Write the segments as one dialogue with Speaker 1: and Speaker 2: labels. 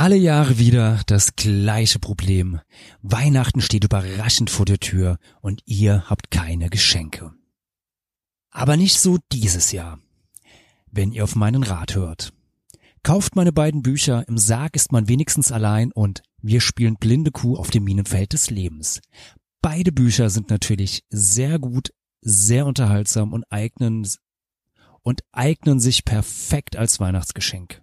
Speaker 1: Alle Jahre wieder das gleiche Problem. Weihnachten steht überraschend vor der Tür und ihr habt keine Geschenke. Aber nicht so dieses Jahr. Wenn ihr auf meinen Rat hört. Kauft meine beiden Bücher, im Sarg ist man wenigstens allein und wir spielen blinde Kuh auf dem Minenfeld des Lebens. Beide Bücher sind natürlich sehr gut, sehr unterhaltsam und eignen, und eignen sich perfekt als Weihnachtsgeschenk.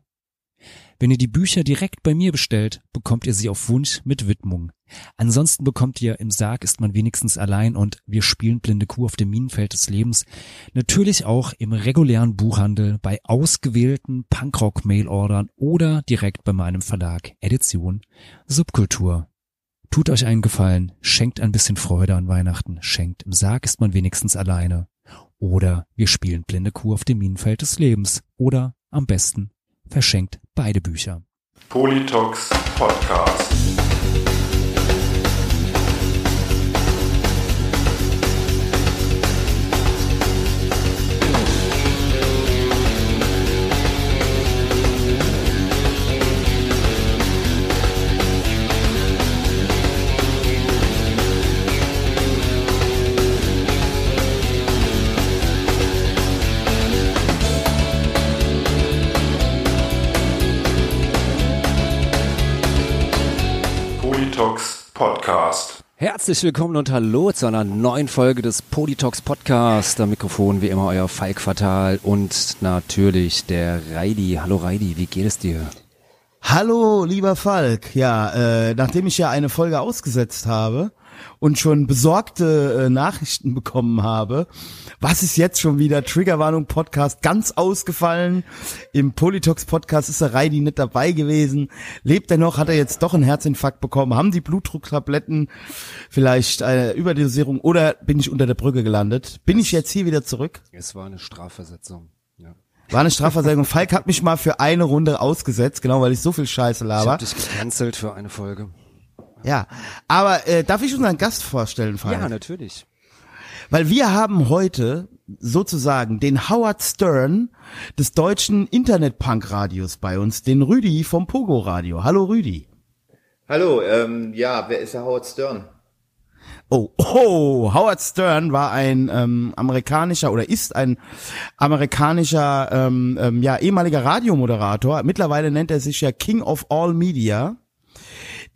Speaker 1: Wenn ihr die Bücher direkt bei mir bestellt, bekommt ihr sie auf Wunsch mit Widmung. Ansonsten bekommt ihr im Sarg ist man wenigstens allein und wir spielen blinde Kuh auf dem Minenfeld des Lebens natürlich auch im regulären Buchhandel bei ausgewählten Punkrock-Mailordern oder direkt bei meinem Verlag Edition Subkultur. Tut euch einen Gefallen, schenkt ein bisschen Freude an Weihnachten, schenkt im Sarg ist man wenigstens alleine. Oder wir spielen blinde Kuh auf dem Minenfeld des Lebens. Oder am besten verschenkt beide Bücher.
Speaker 2: Politox Podcast. Podcast.
Speaker 1: Herzlich willkommen und hallo zu einer neuen Folge des Politox Podcast. Am Mikrofon wie immer euer Falk Fatal und natürlich der Reidi. Hallo Reidi, wie geht es dir?
Speaker 3: Hallo, lieber Falk. Ja, äh, nachdem ich ja eine Folge ausgesetzt habe und schon besorgte äh, Nachrichten bekommen habe, was ist jetzt schon wieder Triggerwarnung Podcast ganz ausgefallen? Im Politox Podcast ist der Reidi nicht dabei gewesen. Lebt er noch? Hat er jetzt doch einen Herzinfarkt bekommen? Haben die Blutdrucktabletten vielleicht eine Überdosierung oder bin ich unter der Brücke gelandet? Bin ich jetzt hier wieder zurück?
Speaker 1: Es war eine Strafversetzung. Ja.
Speaker 3: War eine Strafversetzung. Falk hat mich mal für eine Runde ausgesetzt, genau, weil ich so viel Scheiße
Speaker 1: Ich
Speaker 3: laber.
Speaker 1: hab dich gecancelt für eine Folge.
Speaker 3: Ja, aber äh, darf ich unseren Gast vorstellen, Falk?
Speaker 1: Ja, natürlich.
Speaker 3: Weil wir haben heute sozusagen den Howard Stern des deutschen Internet-Punk-Radios bei uns, den Rüdi vom Pogo-Radio. Hallo Rüdi.
Speaker 4: Hallo, ähm, ja, wer ist der Howard Stern?
Speaker 3: Oh, oh, Howard Stern war ein ähm, amerikanischer oder ist ein amerikanischer ähm, ähm, ja ehemaliger Radiomoderator. Mittlerweile nennt er sich ja King of All Media,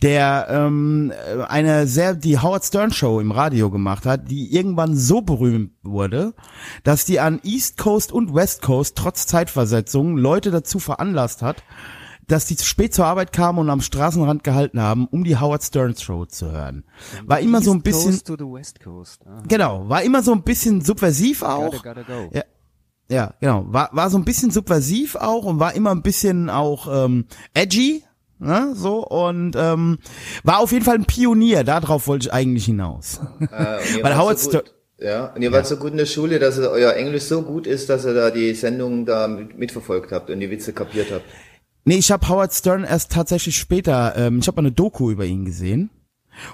Speaker 3: der ähm, eine sehr die Howard Stern Show im Radio gemacht hat, die irgendwann so berühmt wurde, dass die an East Coast und West Coast trotz Zeitversetzung Leute dazu veranlasst hat, dass die zu spät zur Arbeit kamen und am Straßenrand gehalten haben, um die Howard Stern Show zu hören. War immer so ein
Speaker 1: East
Speaker 3: bisschen
Speaker 1: Coast to the West Coast. Ah.
Speaker 3: Genau, war immer so ein bisschen subversiv auch.
Speaker 1: Gotta, gotta go.
Speaker 3: Ja, ja, genau. War, war so ein bisschen subversiv auch und war immer ein bisschen auch ähm, edgy, ne, so und ähm, war auf jeden Fall ein Pionier. Darauf wollte ich eigentlich hinaus.
Speaker 4: Äh,
Speaker 3: Weil Howard
Speaker 4: so ja, und ihr wart so gut in der Schule, dass euer Englisch so gut ist, dass ihr da die Sendung da mit, mitverfolgt habt und die Witze kapiert habt.
Speaker 3: nee, ich habe Howard Stern erst tatsächlich später. Ähm, ich habe eine Doku über ihn gesehen.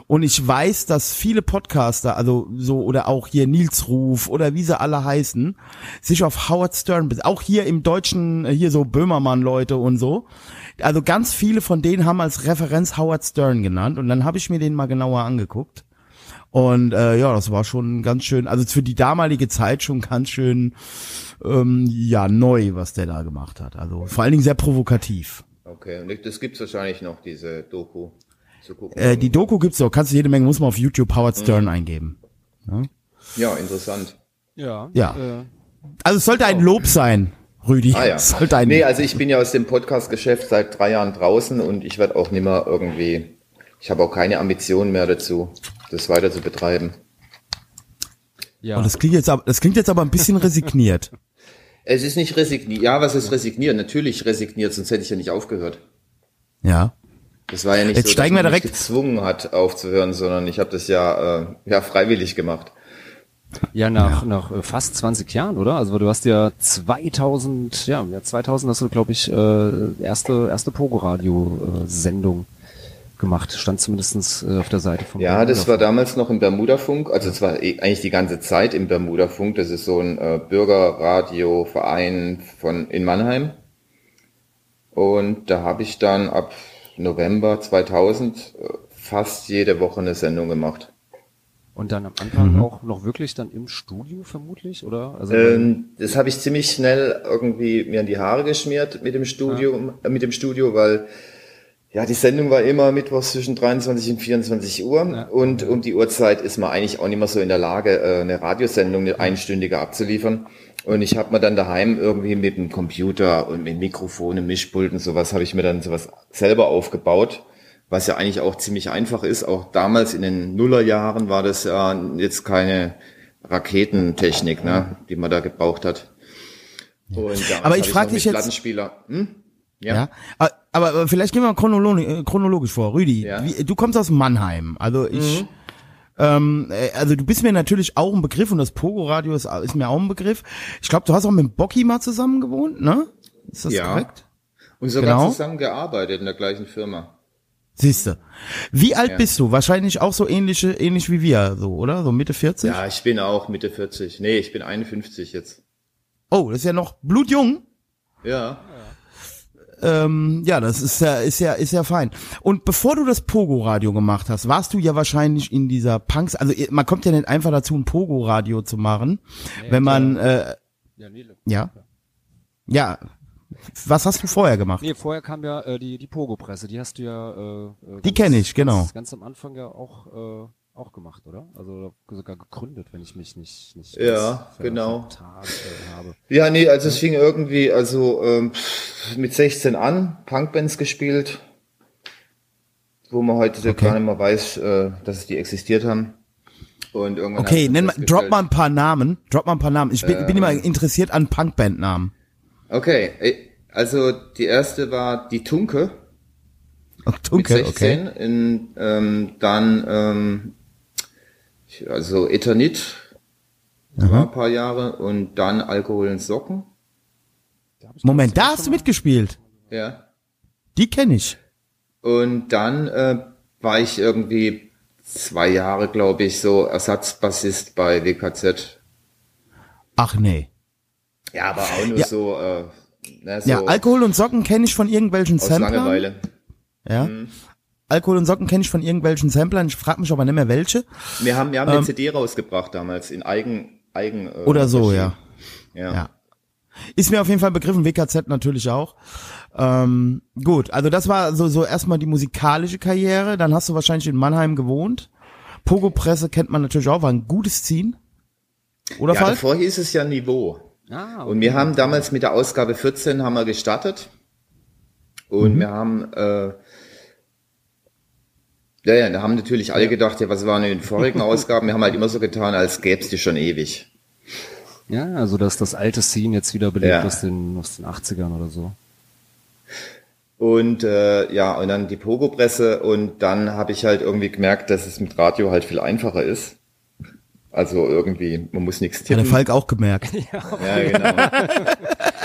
Speaker 3: Und ich weiß, dass viele Podcaster, also so oder auch hier Nils Ruf oder wie sie alle heißen, sich auf Howard Stern, auch hier im Deutschen, äh, hier so Böhmermann-Leute und so. Also ganz viele von denen haben als Referenz Howard Stern genannt und dann habe ich mir den mal genauer angeguckt. Und äh, ja, das war schon ganz schön, also für die damalige Zeit schon ganz schön ähm, ja neu, was der da gemacht hat. Also vor allen Dingen sehr provokativ.
Speaker 4: Okay, und das gibt's wahrscheinlich noch, diese Doku zu gucken.
Speaker 3: Äh, die Doku gibt's doch, kannst du jede Menge, muss man auf YouTube Howard Stern eingeben.
Speaker 4: ja, interessant.
Speaker 1: Ja.
Speaker 3: Ja.
Speaker 1: Äh,
Speaker 3: Also es sollte ein Lob sein, Rüdi.
Speaker 4: Ah ja.
Speaker 3: Es sollte ein
Speaker 4: Nee, also ich bin ja aus dem Podcast-Geschäft seit drei Jahren draußen und ich werde auch nimmer irgendwie, ich habe auch keine Ambitionen mehr dazu, das weiter zu betreiben.
Speaker 1: ja.
Speaker 3: Und das klingt jetzt aber, das klingt jetzt aber ein bisschen resigniert.
Speaker 4: Es ist nicht resigniert. Ja, was ist resigniert? Natürlich resigniert, sonst hätte ich ja nicht aufgehört.
Speaker 3: Ja.
Speaker 4: Das war ja nicht
Speaker 3: Jetzt
Speaker 4: so,
Speaker 3: steigen
Speaker 4: dass
Speaker 3: wir
Speaker 4: man mich
Speaker 3: direkt-
Speaker 4: gezwungen hat, aufzuhören, sondern ich habe das ja, äh, ja freiwillig gemacht.
Speaker 1: Ja, nach, nach äh, fast 20 Jahren, oder? Also du hast ja 2000, ja, ja 2000 hast du, glaube ich, äh, erste, erste Pogo-Radio-Sendung gemacht. Stand zumindestens äh, auf der Seite vom
Speaker 4: Ja, das war damals noch im Bermuda-Funk, also es war eh- eigentlich die ganze Zeit im Bermuda-Funk. Das ist so ein äh, Bürgerradioverein von in Mannheim. Und da habe ich dann ab November 2000 äh, fast jede Woche eine Sendung gemacht.
Speaker 1: Und dann am Anfang auch noch wirklich dann im Studio vermutlich, oder? Also
Speaker 4: Ähm, das habe ich ziemlich schnell irgendwie mir in die Haare geschmiert mit dem Studio, äh, mit dem Studio, weil ja die Sendung war immer mittwochs zwischen 23 und 24 Uhr. Und um die Uhrzeit ist man eigentlich auch nicht mehr so in der Lage, äh, eine Radiosendung, eine einstündige abzuliefern. Und ich habe mir dann daheim irgendwie mit dem Computer und mit Mikrofon, Mischpult und sowas habe ich mir dann sowas selber aufgebaut, was ja eigentlich auch ziemlich einfach ist. Auch damals in den Nullerjahren war das ja jetzt keine Raketentechnik, ne, die man da gebraucht hat.
Speaker 3: Aber ich
Speaker 4: hab
Speaker 3: frag
Speaker 4: noch
Speaker 3: dich jetzt-
Speaker 4: Plattenspieler. Hm? Ja.
Speaker 3: Ja. Aber, aber vielleicht gehen wir chronolo äh, chronologisch vor. Rüdi,
Speaker 4: Ja.
Speaker 3: wie, du kommst aus Mannheim. Also ich, ähm, äh, also du bist mir natürlich auch ein Begriff und das Pogo-Radio ist, ist mir auch ein Begriff. Ich glaube, du hast auch mit Bocky mal zusammen gewohnt, ne? Ist das
Speaker 4: Ja.
Speaker 3: korrekt?
Speaker 4: Und sogar
Speaker 3: Genau.
Speaker 4: zusammen gearbeitet in der gleichen Firma.
Speaker 3: Siehste. Wie alt
Speaker 4: Ja.
Speaker 3: bist du? Wahrscheinlich auch so ähnliche, ähnlich wie wir, so, oder? So Mitte 40?
Speaker 4: Ja, ich bin auch Mitte 40. Nee, ich bin 51 jetzt.
Speaker 3: Oh, das ist ja noch blutjung.
Speaker 4: Ja.
Speaker 3: Ähm, ja, das ist ja, ist ja, ist ja fein. Und bevor du das Pogo-Radio gemacht hast, warst du ja wahrscheinlich in dieser Punks, also man kommt ja nicht einfach dazu, ein Pogo-Radio zu machen, wenn man, äh,
Speaker 1: ja, nee,
Speaker 3: ja, ja. Was hast du vorher gemacht?
Speaker 1: nee, vorher kam ja äh, die, die Pogo-Presse, die hast du ja äh, äh,
Speaker 3: Die kenn ich, genau.
Speaker 1: Ganz, ganz am Anfang ja auch, äh, auch gemacht, oder? Also sogar gegründet, wenn ich mich nicht, nicht
Speaker 4: Ja, genau.
Speaker 1: äh, habe.
Speaker 4: Ja, nee, also es fing irgendwie, also ähm, mit 16 an, Punkbands gespielt, wo man heute gar nicht mehr weiß, äh, dass es die existiert haben. Und irgendwann
Speaker 3: Okay, nenn mal, drop mal ein paar Namen, drop mal ein paar Namen. Ich bin, bin immer interessiert an Punkband-Namen.
Speaker 4: Okay, äh, also die erste war die Tunke.
Speaker 3: Oh,
Speaker 4: mit
Speaker 3: Tunke,
Speaker 4: 16.
Speaker 3: okay.
Speaker 4: In, ähm, dann ähm, also Eternit war ein paar Jahre und dann Alkohol und Socken.
Speaker 3: Moment, da hast du mitgespielt.
Speaker 4: Ja.
Speaker 3: Die kenne ich.
Speaker 4: Und dann äh, war ich irgendwie zwei Jahre, glaube ich, so Ersatzbassist bei WKZ.
Speaker 3: Ach nee.
Speaker 4: Ja, aber auch nur
Speaker 3: Ja.
Speaker 4: so, äh, ne, so
Speaker 3: Ja, Alkohol und Socken kenne ich von irgendwelchen
Speaker 4: aus
Speaker 3: Samplern.
Speaker 4: Langeweile.
Speaker 3: Ja. Alkohol und Socken kenne ich von irgendwelchen Samplern. Ich frage mich aber nicht mehr welche.
Speaker 4: Wir haben, wir haben eine CD rausgebracht damals in Eigen, Eigen äh,
Speaker 3: Ähm. Oder so, ja.
Speaker 4: ja.
Speaker 3: Ja. Ist mir auf jeden Fall begriffen, WKZ natürlich auch. Ähm, gut, also das war so, so erstmal die musikalische Karriere. Dann hast du wahrscheinlich in Mannheim gewohnt. Pogo-Presse kennt man natürlich auch, war ein gutes Ziehen. Oder
Speaker 4: Ja,
Speaker 3: Fall?
Speaker 4: davor hieß es ja Niveau.
Speaker 1: Ah,
Speaker 4: Und wir haben damals mit der Ausgabe 14 haben wir gestartet. Und
Speaker 3: Mhm.
Speaker 4: wir haben, äh, ja, ja, da haben natürlich alle gedacht, ja, was waren in den vorigen Ausgaben? Wir haben halt immer so getan, als gäb's die schon ewig.
Speaker 1: Ja, also dass das alte Scene jetzt wieder belebt
Speaker 4: Ja.
Speaker 1: aus, den, aus den 80ern oder so.
Speaker 4: Und äh, ja, und dann die Pogo-Presse und dann habe ich halt irgendwie gemerkt, dass es mit Radio halt viel einfacher ist. Also irgendwie, man muss nichts
Speaker 3: Hat der
Speaker 4: tippen.
Speaker 3: Falk auch gemerkt.
Speaker 4: Ja, genau.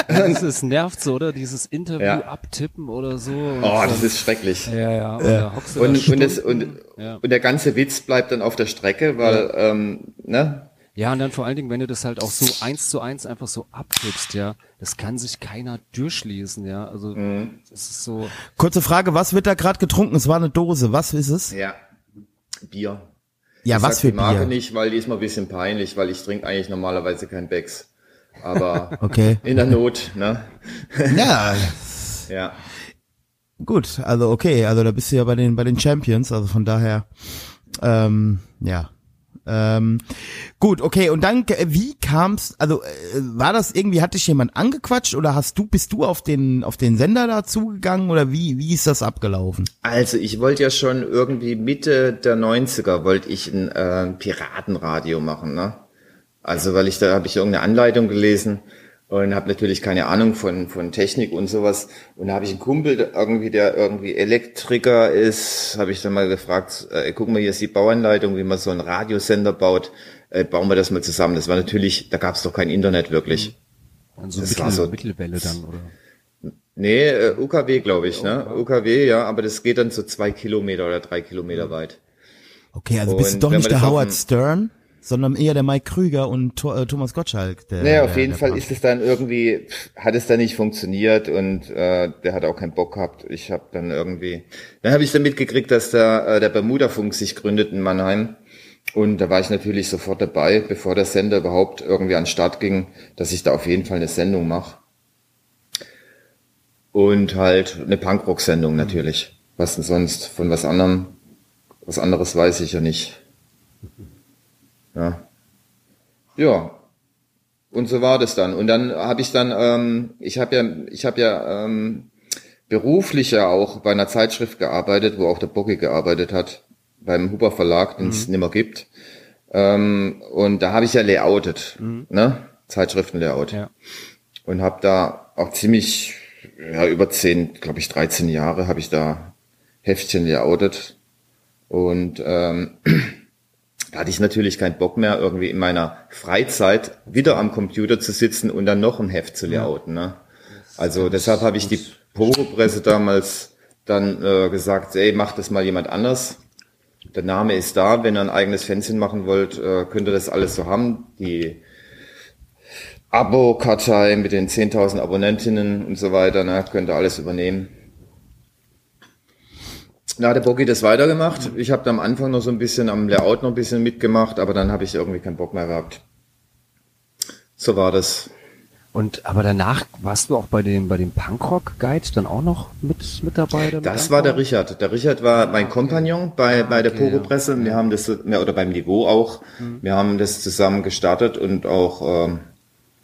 Speaker 1: Das, das nervt so, oder? Dieses Interview
Speaker 4: Ja.
Speaker 1: abtippen oder so.
Speaker 4: Oh,
Speaker 1: dann-
Speaker 4: das ist schrecklich.
Speaker 1: ja, ja. Und, da
Speaker 4: Und, und, das, und,
Speaker 1: ja.
Speaker 4: und der ganze Witz bleibt dann auf der Strecke, weil, ähm, ne?
Speaker 1: ja, und dann vor allen Dingen, wenn du das halt auch so eins zu eins einfach so abtippst, ja, das kann sich keiner durchlesen, ja. Also
Speaker 4: Mhm.
Speaker 1: das ist so.
Speaker 3: Kurze Frage, was wird da gerade getrunken? Es war eine Dose. Was ist es?
Speaker 4: Ja. Bier.
Speaker 3: Ja,
Speaker 4: ich
Speaker 3: was für
Speaker 4: die Marke
Speaker 3: Bier?
Speaker 4: nicht, weil die ist mir ein bisschen peinlich, weil ich trinke eigentlich normalerweise kein Becks. Aber
Speaker 3: Okay.
Speaker 4: in der Not, ne?
Speaker 3: Ja,
Speaker 4: Ja.
Speaker 3: gut. Also okay, also da bist du ja bei den bei den Champions. Also von daher, ähm, ja. Ähm, gut, okay. Und dann, äh, wie kam's? Also äh, war das irgendwie? Hat dich jemand angequatscht oder hast du bist du auf den auf den Sender dazugegangen oder wie wie ist das abgelaufen?
Speaker 4: Also ich wollte ja schon irgendwie Mitte der 90er wollte ich ein äh, Piratenradio machen, ne? Also weil ich da habe ich irgendeine Anleitung gelesen und habe natürlich keine Ahnung von von Technik und sowas und da habe ich einen Kumpel irgendwie der irgendwie Elektriker ist, habe ich dann mal gefragt, äh, guck mal hier ist die Bauanleitung, wie man so einen Radiosender baut, äh, bauen wir das mal zusammen. Das war natürlich, da gab es doch kein Internet wirklich.
Speaker 1: Also
Speaker 4: Das
Speaker 1: Mittel,
Speaker 4: war so-
Speaker 1: Mittelwelle dann, oder?
Speaker 4: Nee, äh, UKW glaube ich, ne? UKW, ja, aber das geht dann so zwei Kilometer oder drei Kilometer weit.
Speaker 3: Okay, also bist du
Speaker 4: Und
Speaker 3: doch nicht der Howard Stern? Sondern eher der Mike Krüger und äh, Thomas Gottschalk. Der,
Speaker 4: Naja, auf jeden Fall
Speaker 3: Part.
Speaker 4: ist es dann irgendwie, hat es dann nicht funktioniert und äh, der hat auch keinen Bock gehabt. Ich habe dann irgendwie, dann habe ich dann mitgekriegt, dass der, äh, der Bermuda-Funk sich gründet in Mannheim. Und da war ich natürlich sofort dabei, bevor der Sender überhaupt irgendwie an den Start ging, dass ich da auf jeden Fall eine Sendung mache. Und halt eine Punkrock-Sendung natürlich. Was denn sonst? Von was anderem, was anderes weiß ich ja nicht. Ja. Ja, und so war das dann. Und dann habe ich dann, ähm, ich habe ja, ich habe ja ähm, beruflich ja auch bei einer Zeitschrift gearbeitet, wo auch der Bocki gearbeitet hat, beim Huber Verlag, den es nimmer gibt. Ähm, und da habe ich ja layoutet, ne? Zeitschriftenlayout.
Speaker 1: Ja.
Speaker 4: Und habe da auch ziemlich, ja, über zehn, glaube ich, 13 Jahre habe ich da Heftchen layoutet. Und ähm, da hatte ich natürlich keinen Bock mehr, irgendwie in meiner Freizeit wieder am Computer zu sitzen und dann noch ein Heft zu layouten. Ne? Also deshalb habe ich die Pogo-Presse damals dann äh, gesagt, ey, mach das mal jemand anders. Der Name ist da, wenn ihr ein eigenes Fanzine machen wollt, äh, könnt ihr das alles so haben. Die Abo-Kartei mit den 10.000 Abonnentinnen und so weiter, ne, könnt ihr alles übernehmen. Da hat der Boggy das weitergemacht. Ich habe da am Anfang noch so ein bisschen am Layout noch ein bisschen mitgemacht, aber dann habe ich irgendwie keinen Bock mehr gehabt. So war das.
Speaker 1: Und aber danach warst du auch bei dem bei dem Punkrock Guide dann auch noch mit mit dabei? damit
Speaker 4: Das war der? Richard. Der Richard war mein Kompagnon bei, bei der
Speaker 1: okay,
Speaker 4: Pogo-Presse. Wir haben das, ja, oder beim Niveau auch. Wir haben das zusammen gestartet und auch, ähm,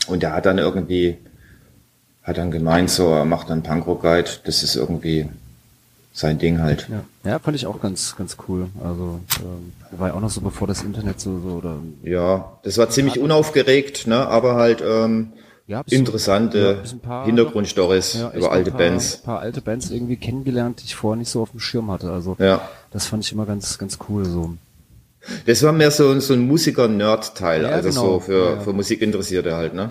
Speaker 4: und der hat dann irgendwie, hat dann gemeint, so, er macht dann Punkrock-Guide. Das ist irgendwie sein Ding halt.
Speaker 1: Ja. ja, fand ich auch ganz ganz cool. Also ähm, war ja auch noch so bevor das Internet so, so oder
Speaker 4: Ja, das war ziemlich unaufgeregt, ne, aber halt, ähm,
Speaker 1: Ja,
Speaker 4: interessante
Speaker 1: ja,
Speaker 4: Hintergrundstories
Speaker 1: ja,
Speaker 4: über
Speaker 1: ein
Speaker 4: alte
Speaker 1: paar,
Speaker 4: Bands.
Speaker 1: Ein paar alte Bands irgendwie kennengelernt, die ich vorher nicht so auf dem Schirm hatte. Also
Speaker 4: Ja.
Speaker 1: das fand ich immer ganz ganz cool so.
Speaker 4: Das war mehr so, so ein Musiker-Nerd-Teil,
Speaker 1: Ja,
Speaker 4: also
Speaker 1: genau.
Speaker 4: so für, für Musikinteressierte halt, ne?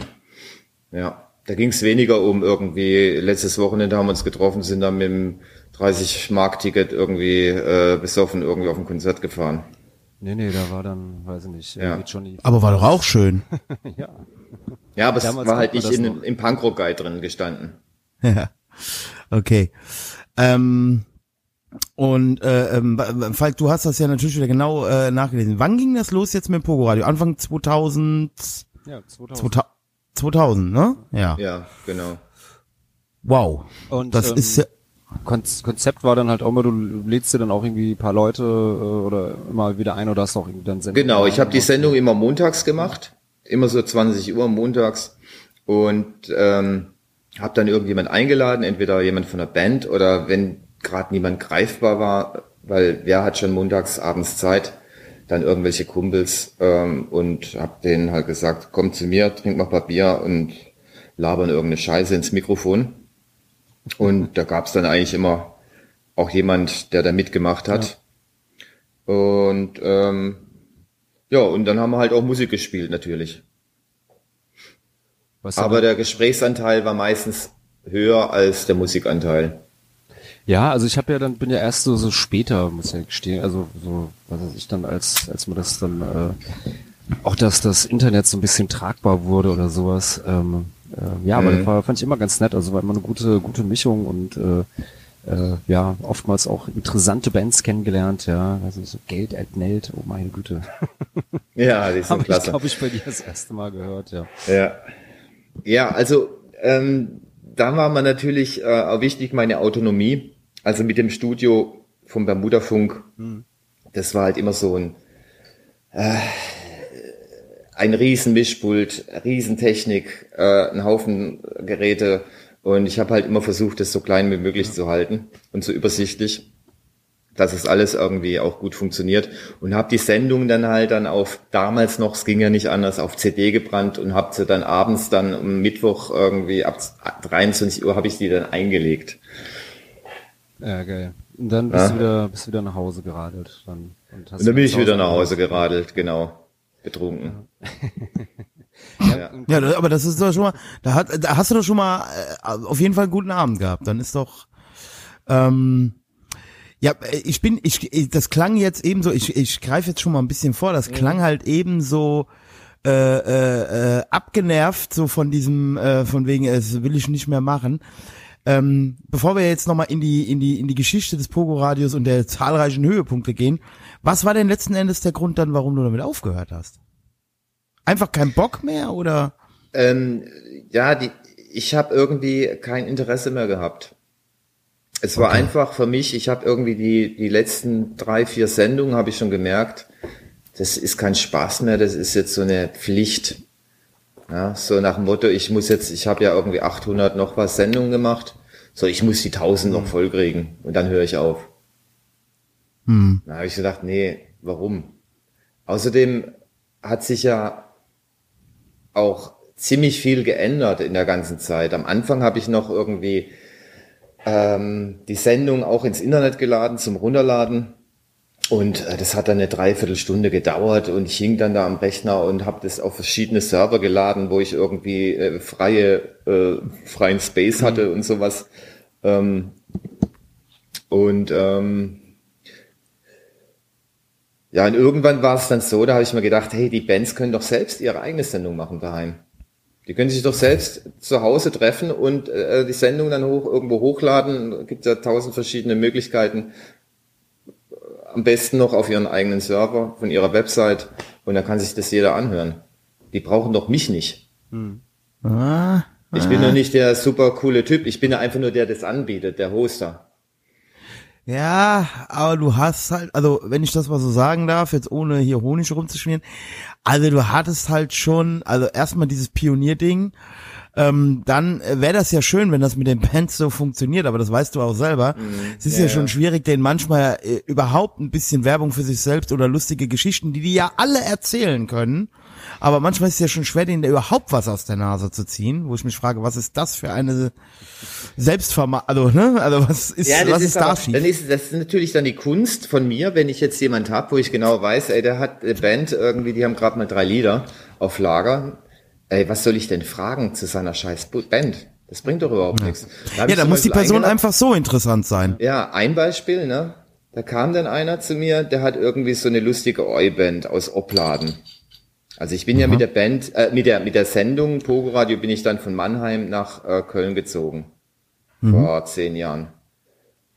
Speaker 4: Ja. Da ging es weniger um irgendwie, letztes Wochenende haben wir uns getroffen, sind dann mit dem 30-Mark-Ticket irgendwie äh, besoffen irgendwie auf ein Konzert gefahren.
Speaker 1: Nee, nee, da war dann, weiß ich nicht,
Speaker 4: Ja.
Speaker 1: Johnny.
Speaker 3: Aber war doch auch schön.
Speaker 1: ja.
Speaker 4: Ja, aber es
Speaker 1: Damals
Speaker 4: war
Speaker 1: macht
Speaker 4: halt nicht in,
Speaker 1: noch.
Speaker 4: im Punkrock-Guide drin gestanden.
Speaker 3: Ja. okay. Ähm, und äh, ähm, Falk, du hast das ja natürlich wieder genau äh, nachgelesen. Wann ging das los jetzt mit dem Pogo Radio? Anfang 2000,
Speaker 1: Ja, 2000.
Speaker 3: 2000, 2000 ne? Ja.
Speaker 4: Ja, genau.
Speaker 3: Wow.
Speaker 1: Und,
Speaker 3: das
Speaker 1: ähm,
Speaker 3: ist ja,
Speaker 1: Konzept war dann halt auch immer, du lädst dir dann auch irgendwie ein paar Leute äh, oder immer wieder ein oder hast auch irgendwie dann Sendung.
Speaker 4: Genau, ich habe die Sendung immer montags gemacht, immer so 20 Uhr montags und ähm, habe dann irgendjemand eingeladen, entweder jemand von der Band oder wenn gerade niemand greifbar war, weil wer hat schon montags abends Zeit, dann irgendwelche Kumpels ähm, und habe denen halt gesagt, komm zu mir, trink mal ein paar Bier und labern irgendeine Scheiße ins Mikrofon. Und da gab's dann eigentlich immer auch jemand, der da mitgemacht hat. Und ähm, ja, und dann haben wir halt auch Musik gespielt natürlich.
Speaker 1: Was
Speaker 4: Aber der Gesprächsanteil war meistens höher als der Musikanteil.
Speaker 1: Ja, also ich habe ja dann bin ja erst so so später, muss ich gestehen, also so was weiß ich dann als als mir das dann äh, auch dass das Internet so ein bisschen tragbar wurde oder sowas. Ähm, äh, ja, aber
Speaker 4: Mhm.
Speaker 1: das war, fand ich immer ganz nett. Also war immer eine gute gute Mischung und äh, äh, ja oftmals auch interessante Bands kennengelernt. Ja, also so Geld Nelt, oh meine Güte,
Speaker 4: Ja, die sind
Speaker 1: habe ich
Speaker 4: klasse.
Speaker 1: glaube ich bei dir das erste Mal gehört. Ja.
Speaker 4: Ja, ja also ähm, da war man natürlich äh, auch wichtig, meine Autonomie. Also mit dem Studio vom Bermuda-Funk, das war halt immer so ein, äh, ein riesen Mischpult, Riesentechnik, äh, ein Haufen Geräte. Und ich habe halt immer versucht, das so klein wie möglich zu halten und so übersichtlich dass es alles irgendwie auch gut funktioniert und habe die Sendung dann halt dann auf damals noch, es ging ja nicht anders, auf CD gebrannt und habe sie dann abends dann am Mittwoch irgendwie ab 23 Uhr habe ich die dann eingelegt.
Speaker 1: ja, geil. Und dann bist
Speaker 4: Ja.
Speaker 1: du wieder bist du wieder nach Hause geradelt. Dann, und, hast
Speaker 4: Und dann bin ich wieder nach. Hause geradelt, genau, betrunken.
Speaker 1: Ja,
Speaker 3: ja, aber das ist doch schon mal, da, hat, da hast du doch schon mal äh, auf jeden Fall einen guten Abend gehabt. Dann ist doch, ähm, Ja, äh, ich bin, ich, ich- das klang jetzt eben so, ich, ich greife jetzt schon mal ein bisschen vor, das klang halt eben so äh, äh, äh, abgenervt, so von diesem, äh, von wegen, es will ich nicht mehr machen. Ähm, bevor wir jetzt nochmal in die, in die, in die Geschichte des Pogo-Radios und der zahlreichen Höhepunkte gehen, was war denn letzten Endes der Grund dann, warum du damit aufgehört hast? Einfach kein Bock mehr oder?
Speaker 4: Ähm, ja, die, ich habe irgendwie kein Interesse mehr gehabt. Es war einfach für mich, ich habe irgendwie die, die letzten drei, vier Sendungen, habe ich schon gemerkt, das ist kein Spaß mehr, das ist jetzt so eine Pflicht. Ja, so nach dem Motto, ich muss jetzt, ich habe ja irgendwie 800 noch was Sendungen gemacht, so ich muss die 1000 noch voll kriegen und dann höre ich auf.
Speaker 3: Hm.
Speaker 4: Da habe ich gedacht, nee, warum? Außerdem hat sich ja auch ziemlich viel geändert in der ganzen Zeit. Am Anfang habe ich noch irgendwie ähm, die Sendung auch ins Internet geladen zum Runterladen. Und äh, das hat dann eine Dreiviertelstunde gedauert und ich hing dann da am Rechner und habe das auf verschiedene Server geladen, wo ich irgendwie äh, freie, äh, freien Space hatte und sowas. Ähm, und ähm, ja, und irgendwann war es dann so, da habe ich mir gedacht, hey, die Bands können doch selbst ihre eigene Sendung machen daheim. Die können sich doch selbst zu Hause treffen und äh, die Sendung dann hoch, irgendwo hochladen. Gibt ja tausend verschiedene Möglichkeiten. Am besten noch auf ihren eigenen Server von ihrer Website und dann kann sich das jeder anhören. Die brauchen doch mich nicht.
Speaker 3: Ah,
Speaker 4: Ich bin doch nicht der super coole Typ. Ich bin ja einfach nur der, der das anbietet, der Hoster.
Speaker 3: Ja, aber du hast halt, also wenn ich das mal so sagen darf, jetzt ohne hier Honig rumzuschmieren, also du hattest halt schon, also erstmal dieses Pionierding, ähm, dann wäre das ja schön, wenn das mit den Bands so funktioniert, aber das weißt du auch selber. es ist ja,
Speaker 4: ja,
Speaker 3: schon schwierig, denen manchmal äh, überhaupt ein bisschen Werbung für sich selbst oder lustige Geschichten, die die ja alle erzählen können. Aber manchmal ist es ja schon schwer, denen da überhaupt was aus der Nase zu ziehen, wo ich mich frage, was ist das für eine Selbstvermarktung, also, ne? Also was ist,
Speaker 4: Ja, das
Speaker 3: was
Speaker 4: ist,
Speaker 3: ist da
Speaker 4: aber,
Speaker 3: schief?
Speaker 4: dann ist das ist natürlich dann die Kunst von mir, wenn ich jetzt jemand habe, wo ich genau weiß, ey, der hat eine Band irgendwie, die haben gerade mal drei Lieder auf Lager. Ey, was soll ich denn fragen zu seiner scheiß Band? Das bringt doch überhaupt nichts. hab
Speaker 3: Ja, da muss die Person einfach so interessant sein.
Speaker 4: Ja, ein Beispiel, ne? Da kam dann einer zu mir, der hat irgendwie so eine lustige Oi-Band aus Opladen. Also ich bin ja mit der Band, äh, mit der mit der Sendung Pogo Radio bin ich dann von Mannheim nach äh, Köln gezogen vor zehn Jahren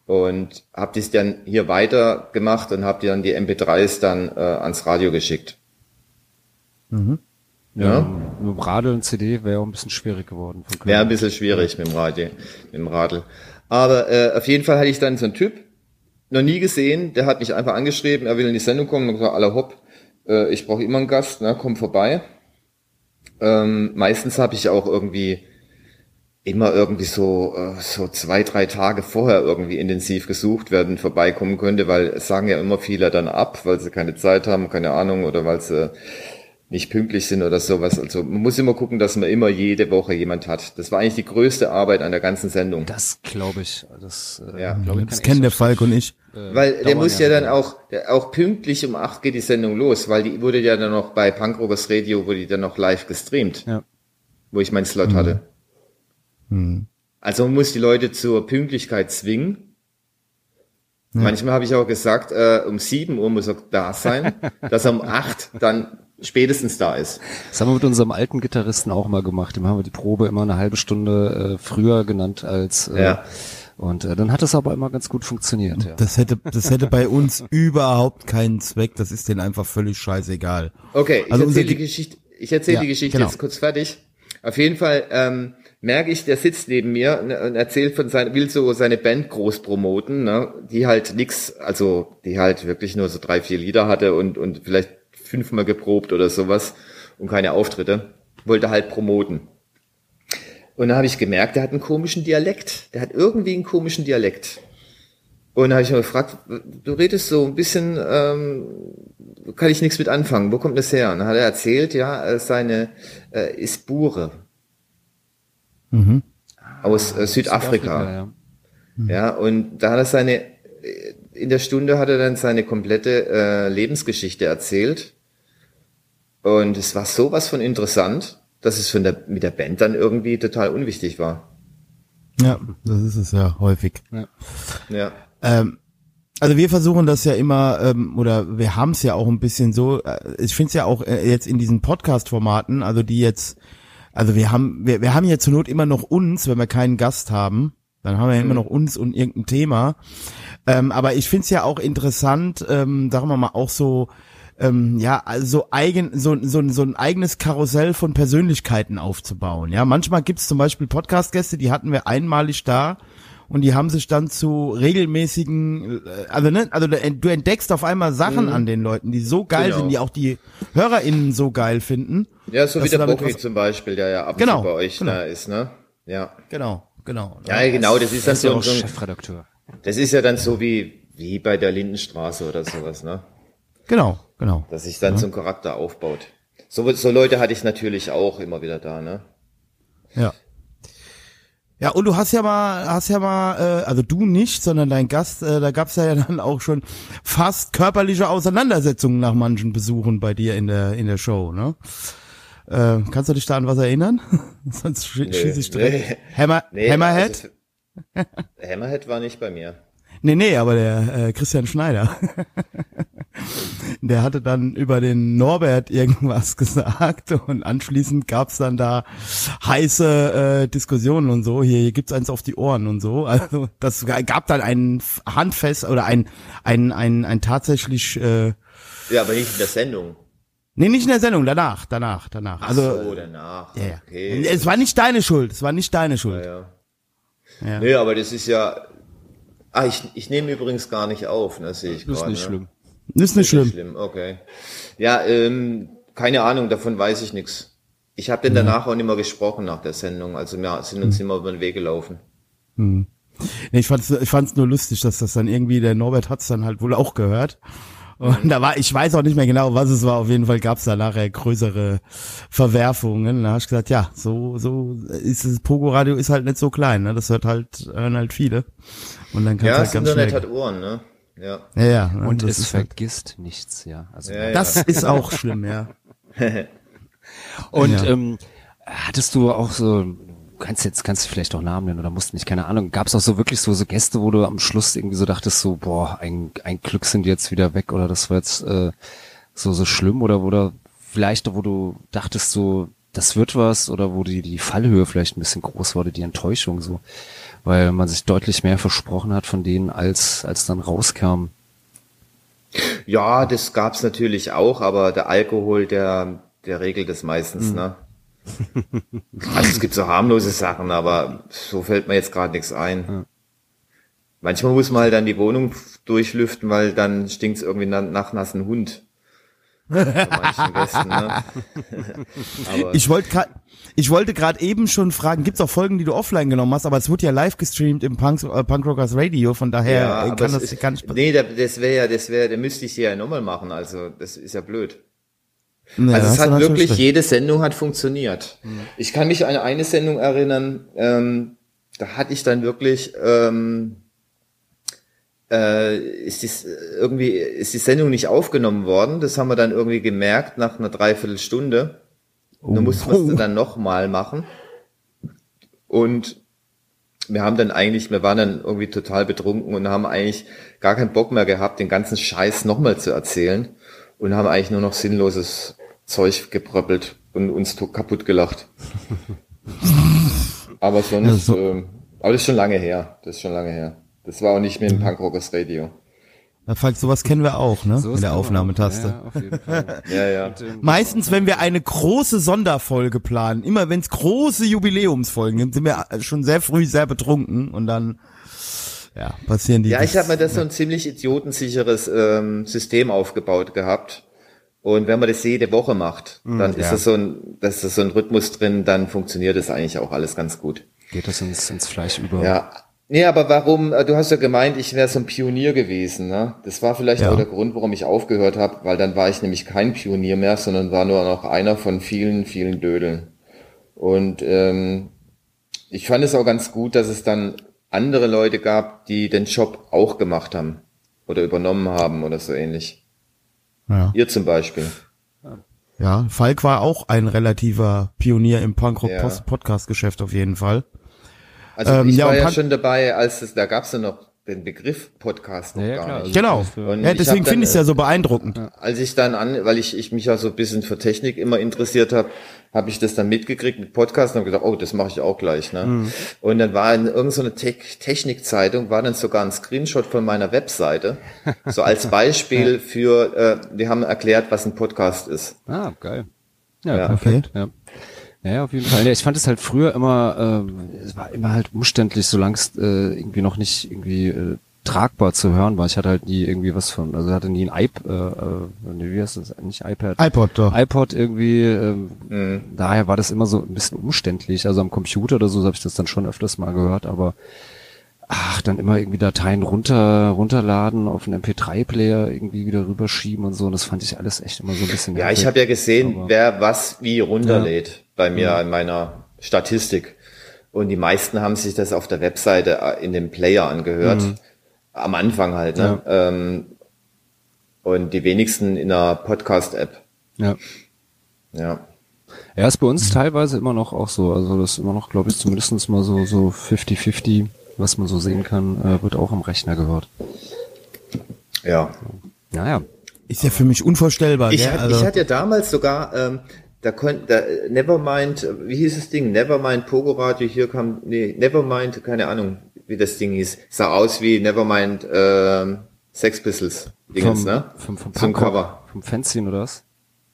Speaker 4: und habe das dann hier weiter gemacht und habe dann die MP3s dann äh, ans Radio geschickt.
Speaker 1: Ja. Mit dem Radeln CD wäre auch ein bisschen schwierig geworden.
Speaker 4: Wäre ein bisschen schwierig mit dem Radio, mit dem Radl. Aber äh, auf jeden Fall hatte ich dann so einen Typ, noch nie gesehen, der hat mich einfach angeschrieben, er will in die Sendung kommen und gesagt, aller hopp, äh, ich brauche immer einen Gast, ne, komm vorbei. Ähm, meistens habe ich auch irgendwie immer irgendwie so äh, so zwei, drei Tage vorher irgendwie intensiv gesucht, wer denn vorbeikommen könnte, weil es sagen ja immer viele dann ab, weil sie keine Zeit haben, keine Ahnung, oder weil sie nicht pünktlich sind oder sowas. Also man muss immer gucken, dass man immer jede Woche jemand hat. Das war eigentlich die größte Arbeit an der ganzen Sendung.
Speaker 1: Das glaube ich. Das, äh,
Speaker 4: Ja.
Speaker 1: glaub ich,
Speaker 3: Das kennen der Falk und ich.
Speaker 1: äh,
Speaker 4: Weil der muss ja dann auch, der, auch pünktlich um acht geht die Sendung los, weil die wurde ja dann noch bei Punkrockers Radio, wurde die dann noch live gestreamt,
Speaker 1: Ja.
Speaker 4: wo ich meinen Slot hatte. Also man muss die Leute zur Pünktlichkeit zwingen. Manchmal habe ich auch gesagt, äh, um sieben Uhr muss er da sein, dass er um acht dann spätestens da ist.
Speaker 1: Das haben wir mit unserem alten Gitarristen auch mal gemacht. Dem haben wir die Probe immer eine halbe Stunde äh, früher genannt als äh,
Speaker 4: Ja.
Speaker 1: und äh, dann hat es aber immer ganz gut funktioniert. Ja.
Speaker 3: Das hätte, das hätte bei uns überhaupt keinen Zweck. Das ist denen einfach völlig scheißegal.
Speaker 4: Okay, ich
Speaker 3: Also
Speaker 4: erzähle die
Speaker 3: Ge-
Speaker 4: Geschichte, ich erzähle
Speaker 3: Ja,
Speaker 4: die Geschichte
Speaker 3: genau.
Speaker 4: jetzt kurz fertig. Auf jeden Fall ähm, merke ich, der sitzt neben mir und, und erzählt von seiner, will so seine Band groß promoten, ne, die halt nix, also die halt wirklich nur so drei, vier Lieder hatte und, und vielleicht fünfmal geprobt oder sowas und keine Auftritte, wollte halt promoten. Und dann habe ich gemerkt, der hat einen komischen Dialekt. Der hat irgendwie einen komischen Dialekt. Und dann habe ich mal gefragt, du redest so ein bisschen, ähm, kann ich nichts mit anfangen. Wo kommt das her? Und dann hat er erzählt, ja, äh, seine äh, Isbure aus äh, Südafrika.
Speaker 1: ja.
Speaker 4: Ja, und da hat er seine, in der Stunde hat er dann seine komplette äh, Lebensgeschichte erzählt. Und es war sowas von interessant, dass es von der, mit der Band dann irgendwie total unwichtig war.
Speaker 3: Ja, das ist es ja häufig.
Speaker 4: Ja.
Speaker 3: Ähm, Also wir versuchen das ja immer, ähm, oder wir haben es ja auch ein bisschen so, äh, ich finde es ja auch äh, jetzt in diesen Podcast-Formaten, also die jetzt, also wir haben, wir, wir haben ja zur Not immer noch uns, wenn wir keinen Gast haben, dann haben wir ja immer noch uns und irgendein Thema. Ähm, aber ich finde es ja auch interessant, ähm, sagen wir mal, auch so, ähm, ja, also eigen, so, so, so ein eigenes Karussell von Persönlichkeiten aufzubauen. Ja, manchmal gibt's zum Beispiel Podcast-Gäste, die hatten wir einmalig da und die haben sich dann zu regelmäßigen, äh, also ne, also du entdeckst auf einmal Sachen an den Leuten, die so geil
Speaker 4: Genau.
Speaker 3: sind, die auch die HörerInnen so geil finden.
Speaker 4: Ja, so wie der
Speaker 3: was-
Speaker 4: zum Beispiel, der ja ab und
Speaker 3: Genau,
Speaker 4: zu bei euch
Speaker 3: genau.
Speaker 4: da ist, ne? Ja.
Speaker 3: Genau, genau.
Speaker 4: Ja, genau, das ist dann
Speaker 1: ist ja
Speaker 4: so,
Speaker 1: auch
Speaker 4: so ein,
Speaker 1: Chefredakteur.
Speaker 4: das ist ja dann so wie, wie bei der Lindenstraße oder sowas, ne?
Speaker 3: Genau, genau.
Speaker 4: Dass sich dann so ein Charakter aufbaut. So, so Leute hatte ich natürlich auch immer wieder da, ne?
Speaker 3: Ja. Ja, und du hast ja mal, hast ja mal, äh, also du nicht, sondern dein Gast, äh, da gab's ja dann auch schon fast körperliche Auseinandersetzungen nach manchen Besuchen bei dir in der in der Show, ne? Äh, kannst du dich da an was erinnern? Sonst schie- schieße ich direkt.
Speaker 4: nee.
Speaker 3: Hammer,
Speaker 4: Nee,
Speaker 3: Hammerhead?
Speaker 4: also- Hammerhead war nicht bei mir.
Speaker 3: Nee, nee, aber der äh, Christian Schneider. Der hatte dann über den Norbert irgendwas gesagt und anschließend gab's dann da heiße äh, Diskussionen und so. Hier, hier gibt's eins auf die Ohren und so. Also das gab dann ein Handfest oder ein ein ein, ein tatsächlich äh,
Speaker 4: Ja, aber nicht in der Sendung.
Speaker 3: Nee, nicht in der Sendung, danach, danach, danach. Also
Speaker 4: Ach so, danach.
Speaker 3: ja, ja.
Speaker 4: Okay.
Speaker 3: es war nicht deine Schuld, es war nicht deine Schuld.
Speaker 4: Ja.
Speaker 3: Ja.
Speaker 4: Nee, aber das ist ja. Ah, ich, ich nehme übrigens gar nicht auf, ne, sehe ich
Speaker 1: Das ist
Speaker 4: gerade.
Speaker 1: nicht
Speaker 4: ne?
Speaker 1: schlimm.
Speaker 3: Ist nicht schlimm.
Speaker 4: Schlimm, okay. Ja, ähm, keine Ahnung, davon weiß ich nichts. Ich habe denn danach auch nicht mehr gesprochen nach der Sendung, also wir sind uns immer über den Weg gelaufen.
Speaker 3: Nee, ich fand's, ich fand's nur lustig, dass das dann irgendwie, der Norbert hat's dann halt wohl auch gehört. Und da war, ich weiß auch nicht mehr genau, was es war. Auf jeden Fall gab's da nachher größere Verwerfungen. Da hab ich gesagt, ja, so, so ist es, Pogo-Radio ist halt nicht so klein, ne? Das hört halt, hören halt viele. Und dann kann's
Speaker 4: Ja,
Speaker 3: halt
Speaker 4: das
Speaker 3: ganz
Speaker 4: Internet
Speaker 3: schnell.
Speaker 4: hat Ohren, ne? Ja.
Speaker 3: ja, ja, ne?
Speaker 1: Und
Speaker 3: das
Speaker 1: es
Speaker 3: halt,
Speaker 1: vergisst nichts, ja. Also,
Speaker 4: Ja, ja.
Speaker 3: das ist auch schlimm, ja.
Speaker 1: Und
Speaker 3: Ja.
Speaker 1: ähm, hattest du auch so, du kannst jetzt, kannst du vielleicht auch Namen nennen oder musst nicht, keine Ahnung, gab es auch so wirklich so, so Gäste, wo du am Schluss irgendwie so dachtest, so, boah, ein, ein Glück sind die jetzt wieder weg oder das war jetzt äh, so, so schlimm oder wo du vielleicht, wo du dachtest so, das wird was oder wo die, die Fallhöhe vielleicht ein bisschen groß wurde, die Enttäuschung so, weil man sich deutlich mehr versprochen hat von denen, als, als dann rauskam.
Speaker 4: Ja, das gab's natürlich auch, aber der Alkohol, der, der regelt das meistens, ne? Also es gibt so harmlose Sachen, aber so fällt mir jetzt gerade nichts ein. Manchmal muss man halt dann die Wohnung durchlüften, weil dann stinkt's irgendwie na- nach nassen Hund. Gästen, ne?
Speaker 3: Ich wollte ich wollte gerade eben schon fragen, gibt's auch Folgen, die du offline genommen hast, aber es wurde ja live gestreamt im Punk, äh, Punk Rockers Radio, von daher
Speaker 4: ja,
Speaker 3: äh, kann das
Speaker 4: ist,
Speaker 3: gar nicht
Speaker 4: Nee, da- das wäre ja, das wäre, da müsste ich ja nochmal machen, also das ist ja blöd.
Speaker 3: Nee,
Speaker 4: Also es hat wirklich, jede Sendung hat funktioniert. Ich kann mich an eine Sendung erinnern, ähm, da hatte ich dann wirklich, ähm, äh, ist dies, irgendwie, ist die Sendung nicht aufgenommen worden. Das haben wir dann irgendwie gemerkt nach einer Dreiviertelstunde. Und dann mussten wir es
Speaker 3: Oh.
Speaker 4: dann nochmal machen. Und wir haben dann eigentlich, wir waren dann irgendwie total betrunken und haben eigentlich gar keinen Bock mehr gehabt, den ganzen Scheiß nochmal zu erzählen und haben eigentlich nur noch sinnloses Zeug gebröppelt und uns kaputt gelacht. aber sonst,
Speaker 3: Ja, so-
Speaker 4: ähm, aber das ist schon lange her. Das ist schon lange her. Das war auch nicht mehr im Punkrockers Radio.
Speaker 3: Ja, Falk, sowas kennen wir auch, ne?
Speaker 1: So
Speaker 3: In der Aufnahmetaste.
Speaker 1: Ja, auf jeden Fall.
Speaker 4: Ja, ja.
Speaker 1: Und, ähm,
Speaker 3: Meistens, wenn wir eine große Sonderfolge planen, immer wenn es große Jubiläumsfolgen gibt, sind wir schon sehr früh sehr betrunken und dann ja, passieren die.
Speaker 4: Ja, ich habe mir das so ein ziemlich idiotensicheres ähm, System aufgebaut gehabt. Und wenn man das jede Woche macht, dann ist
Speaker 3: ja.
Speaker 4: das so ein, das ist so ein Rhythmus drin, dann funktioniert das eigentlich auch alles ganz gut.
Speaker 1: geht das ins, ins Fleisch über.
Speaker 4: Ja. Nee, aber warum, äh, du hast ja gemeint, ich wäre so ein Pionier gewesen, ne? Das war vielleicht
Speaker 3: Ja.
Speaker 4: auch der Grund, warum ich aufgehört habe, weil dann war ich nämlich kein Pionier mehr, sondern war nur noch einer von vielen, vielen Dödeln. Und ähm, ich fand es auch ganz gut, dass es dann andere Leute gab, die den Job auch gemacht haben oder übernommen haben oder so ähnlich.
Speaker 3: ja.
Speaker 4: Ihr zum Beispiel.
Speaker 3: ja, Falk war auch ein relativer Pionier im Punkrock
Speaker 4: Ja.
Speaker 3: Auf jeden Fall.
Speaker 4: Also
Speaker 3: Ähm,
Speaker 4: ich
Speaker 3: ja,
Speaker 4: war ja schon dabei, als es, da gab's ja noch den Begriff Podcast noch
Speaker 1: Ja, ja,
Speaker 4: gar
Speaker 1: klar.
Speaker 4: nicht.
Speaker 3: Genau.
Speaker 4: Und
Speaker 3: Ja, deswegen finde ich es ja so beeindruckend.
Speaker 4: Als ich dann an, weil ich, ich mich ja so ein bisschen für Technik immer interessiert habe, habe ich das dann mitgekriegt mit Podcast und habe gedacht, oh, das mache ich auch gleich. Ne?
Speaker 3: Mhm.
Speaker 4: Und dann war in irgendeiner Te Technikzeitung, war dann sogar ein Screenshot von meiner Webseite, so als Beispiel für, äh, wir haben erklärt, was ein Podcast ist.
Speaker 1: Ah, geil. Ja,
Speaker 4: Ja.
Speaker 1: perfekt. Ja. Ja, ja, auf jeden Fall. Ja, ich fand es halt früher immer, ähm, es war immer halt umständlich, solange es äh, irgendwie noch nicht irgendwie äh, tragbar zu hören war. Ich hatte halt nie irgendwie was von, also hatte nie ein iP, äh, äh, nee, wie heißt das? Nicht iPad.
Speaker 3: iPod doch.
Speaker 1: iPod irgendwie, ähm,
Speaker 4: Mhm.
Speaker 1: daher war das immer so ein bisschen umständlich. Also am Computer oder so habe ich das dann schon öfters mal gehört, aber ach, dann immer irgendwie Dateien runter, runterladen, auf einen MP3-Player irgendwie wieder rüberschieben und so. Und das fand ich alles echt immer so ein bisschen
Speaker 4: Ja,
Speaker 1: nervig.
Speaker 4: ich habe ja gesehen,
Speaker 1: Aber-
Speaker 4: wer was wie runterlädt bei mir in meiner Statistik. Und die meisten haben sich das auf der Webseite äh, in dem Player angehört. Am Anfang halt, ne? Ähm, und die wenigsten in einer Podcast-App.
Speaker 1: Ja.
Speaker 4: Ja.
Speaker 1: Ja, ist bei uns teilweise immer noch auch so. Also das ist immer noch, glaube ich, zumindestens mal so so 50-50, was man so sehen kann, äh, wird auch am Rechner gehört.
Speaker 4: Ja.
Speaker 1: Naja.
Speaker 3: Ist ja für mich unvorstellbar.
Speaker 4: Ich,
Speaker 3: gell?
Speaker 4: hat,
Speaker 3: also,
Speaker 4: ich hatte ja damals sogar, ähm, da konnte, da, äh, Nevermind, äh, wie hieß das Ding? Nevermind Pogo Radio, hier kam, nee, Nevermind, keine Ahnung, wie das Ding hieß. Sah aus wie Nevermind, ähm, Sex Pistols. Dingens, ne?
Speaker 1: vom, vom
Speaker 4: Zum Cover.
Speaker 1: Vom Fanzine oder was?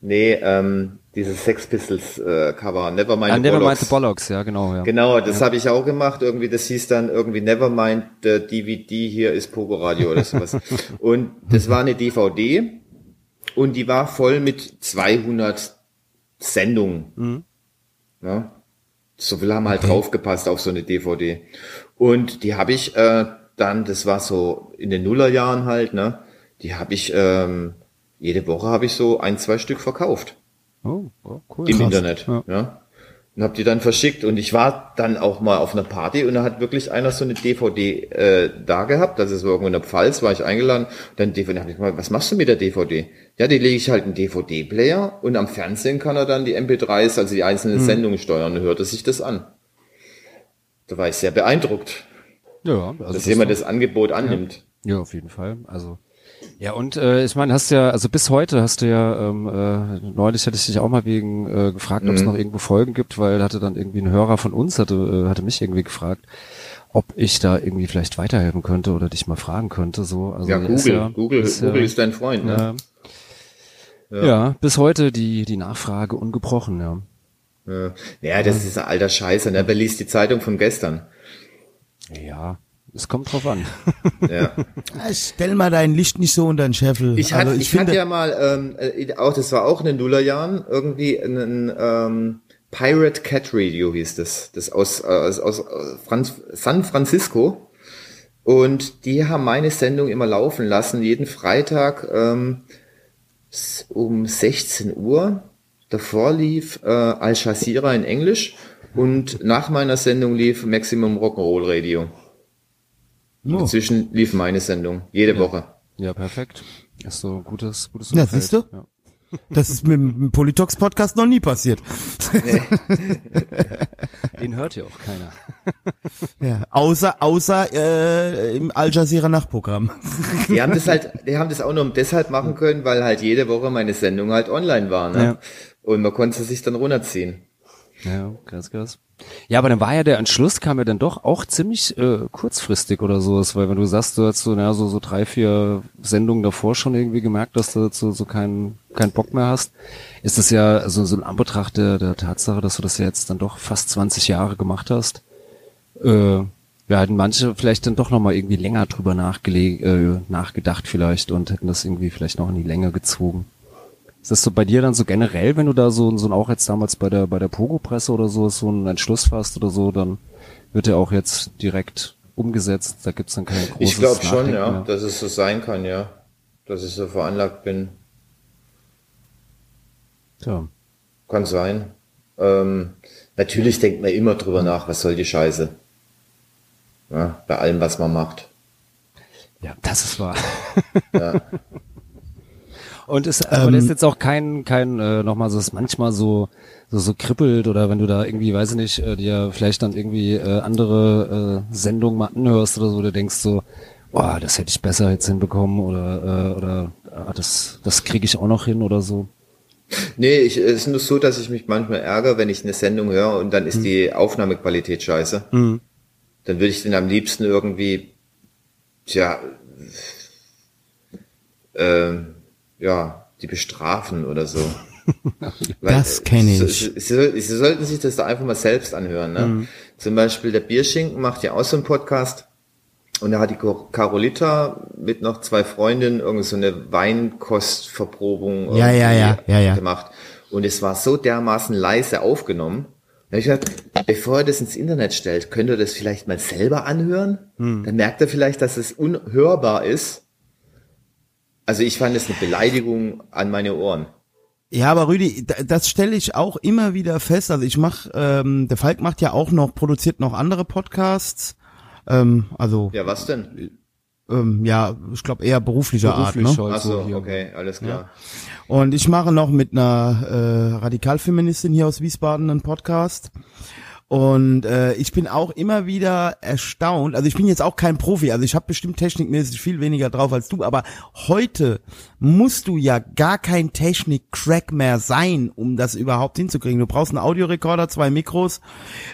Speaker 4: Nee, ähm, dieses Sex Pistols äh, Cover, Nevermind
Speaker 1: Ah,
Speaker 4: the
Speaker 1: Nevermind
Speaker 4: Bollocks.
Speaker 1: the Bollocks, ja, genau, ja.
Speaker 4: Genau, das habe ich auch gemacht. Irgendwie, das hieß dann irgendwie Nevermind the DVD, hier ist Pogo Radio oder sowas. und das war eine DVD und die war voll mit 200 Sendungen. Ja, so viel haben halt draufgepasst auf so eine DVD. Und die habe ich äh, dann, das war so in den Nullerjahren halt, ne? Die habe ich ähm, jede Woche habe ich so ein, zwei Stück verkauft
Speaker 1: Oh, oh cool.
Speaker 4: im
Speaker 1: Krass.
Speaker 4: Internet.
Speaker 1: Ja.
Speaker 4: Ja. Und habe die dann verschickt. Und ich war dann auch mal auf einer Party und da hat wirklich einer so eine DVD äh, da gehabt. Das ist so irgendwo in der Pfalz, war ich eingeladen. Dann DVD, hab ich mal, was machst du mit der DVD? Ja, die lege ich halt einen DVD-Player und am Fernsehen kann er dann die MP3s, also die einzelnen Sendungen steuern und hörte sich das an. Da war ich sehr beeindruckt,
Speaker 1: Ja, also
Speaker 4: dass jemand
Speaker 1: doch-
Speaker 4: das Angebot annimmt.
Speaker 1: Ja, auf jeden Fall. Also ja und äh, ich meine, hast ja, also bis heute hast du ja ähm, äh, neulich hatte ich dich auch mal wegen äh, gefragt, ob es
Speaker 4: Mhm.
Speaker 1: noch irgendwo Folgen gibt, weil hatte dann irgendwie ein Hörer von uns hatte äh, hatte mich irgendwie gefragt, ob ich da irgendwie vielleicht weiterhelfen könnte oder dich mal fragen könnte. So, also
Speaker 4: Ja,
Speaker 1: ist
Speaker 4: Google, Google,
Speaker 1: ist
Speaker 4: Google
Speaker 1: ja,
Speaker 4: ist dein Freund, ne?
Speaker 1: ja, ja. bis heute die die Nachfrage ungebrochen. Ja.
Speaker 4: Ja, ja das ist alter Scheiße, ne? Wer liest die Zeitung von gestern?
Speaker 1: Ja, es kommt drauf an.
Speaker 4: Ja.
Speaker 3: Ja, stell mal dein Licht nicht so unter den Scheffel.
Speaker 4: Ich, hatte,
Speaker 3: also,
Speaker 4: ich,
Speaker 3: finde,
Speaker 4: hatte ja mal, ähm, äh, auch das war auch in den Nullerjahren, irgendwie ein ähm, Pirate Cat Radio hieß das, das aus, äh, aus, aus äh, Franz, San Francisco. Und die haben meine Sendung immer laufen lassen, jeden Freitag ähm, um 16 Uhr. Davor lief äh, Al Jazeera in Englisch und nach meiner Sendung lief Maximum Rock'n'Roll Radio.
Speaker 3: Oh.
Speaker 4: Dazwischen lief meine Sendung, jede Woche.
Speaker 1: Ja, perfekt. Ist so ein gutes gutes
Speaker 3: Ja,
Speaker 1: Umfeld.
Speaker 3: siehst du?
Speaker 1: Ja.
Speaker 3: das ist mit dem Politox Podcast noch nie passiert.
Speaker 1: Den hört ja auch keiner.
Speaker 3: Ja, außer außer äh, im Al Jazeera Nachtprogramm.
Speaker 4: Die haben das halt, die haben das auch nur deshalb machen können, weil halt jede Woche meine Sendung halt online war, ne?
Speaker 1: Ja.
Speaker 4: Und man konnte sich dann runterziehen.
Speaker 1: Ja, krass, krass. Ja, aber dann war ja der Entschluss, kam ja dann doch auch ziemlich äh, kurzfristig oder sowas, weil wenn du sagst, du hast so, naja, so, so drei, vier Sendungen davor schon irgendwie gemerkt, dass du so, so keinen keinen Bock mehr hast, ist das ja so, so ein Anbetracht der, der Tatsache, dass du das ja jetzt dann doch fast 20 Jahre gemacht hast. Äh, ja, hätten manche vielleicht dann doch nochmal irgendwie länger drüber nachgele äh, nachgedacht vielleicht und hätten das irgendwie vielleicht noch in die Länge gezogen. Ist das so bei dir dann so generell, wenn du da so, so auch jetzt damals bei der, bei der Pogo-Presse oder so, so einen Entschluss fasst oder so, dann wird der auch jetzt direkt umgesetzt, da gibt's dann kein großes
Speaker 4: Ich glaube schon, ja,
Speaker 1: mehr.
Speaker 4: dass es so sein kann, ja. Dass ich so veranlagt bin.
Speaker 1: Tja.
Speaker 4: Kann sein. Ähm, natürlich denkt man immer drüber nach, was soll die Scheiße. Ja, bei allem, was man macht.
Speaker 1: Ja, das ist wahr.
Speaker 4: Ja.
Speaker 1: Und ist, aber das ist jetzt auch kein, kein, äh, nochmal so, es manchmal so, so, so kribbelt oder wenn du da irgendwie, weiß ich nicht, äh, dir vielleicht dann irgendwie äh, andere äh, Sendungen mal anhörst oder so, du denkst so, oh, das hätte ich besser jetzt hinbekommen oder, äh, oder ah, das, das kriege ich auch noch hin oder so?
Speaker 4: Nee, ich, es ist nur so, dass ich mich manchmal ärgere, wenn ich eine Sendung höre und dann ist die Aufnahmequalität scheiße.
Speaker 1: Mhm.
Speaker 4: Dann würde ich den am liebsten irgendwie, tja, ähm, ja, die bestrafen oder so.
Speaker 3: Das kenn ich.
Speaker 4: Sie, sie, sie, sollten sich das da einfach mal selbst anhören. Ne? Zum Beispiel der Bierschinken macht ja auch so einen Podcast. Und da hat die Carolita mit noch zwei Freundinnen irgend so eine Weinkostverprobung
Speaker 3: Ja, ja,
Speaker 4: irgendwie
Speaker 3: ja, ja, ja.
Speaker 4: gemacht. Und es war so dermaßen leise aufgenommen. Da hab ich gesagt, bevor ihr das ins Internet stellt, könnt ihr das vielleicht mal selber anhören?
Speaker 3: Hm.
Speaker 4: Dann merkt ihr vielleicht, dass es unhörbar ist. Also ich fand es eine Beleidigung an meine Ohren.
Speaker 3: Ja, aber Rüdi, da- das stelle ich auch immer wieder fest. Also ich mach, ähm, der Falk macht ja auch noch, produziert noch andere Podcasts. Ähm, also ja,
Speaker 4: Ja, was denn?
Speaker 3: ähm, ja ich glaube eher beruflicher
Speaker 1: Beruflich
Speaker 3: Art. Ne?
Speaker 1: halt
Speaker 4: Ach so, okay, alles klar.
Speaker 3: Und ich mache noch mit einer äh, Radikalfeministin hier aus Wiesbaden einen Podcast. Und äh, ich bin auch immer wieder erstaunt. Also ich bin jetzt auch kein Profi, also ich habe bestimmt technikmäßig viel weniger drauf als du, aber heute musst du ja gar kein Technik-Crack mehr sein, um das überhaupt hinzukriegen. Du brauchst einen Audiorekorder, zwei Mikros,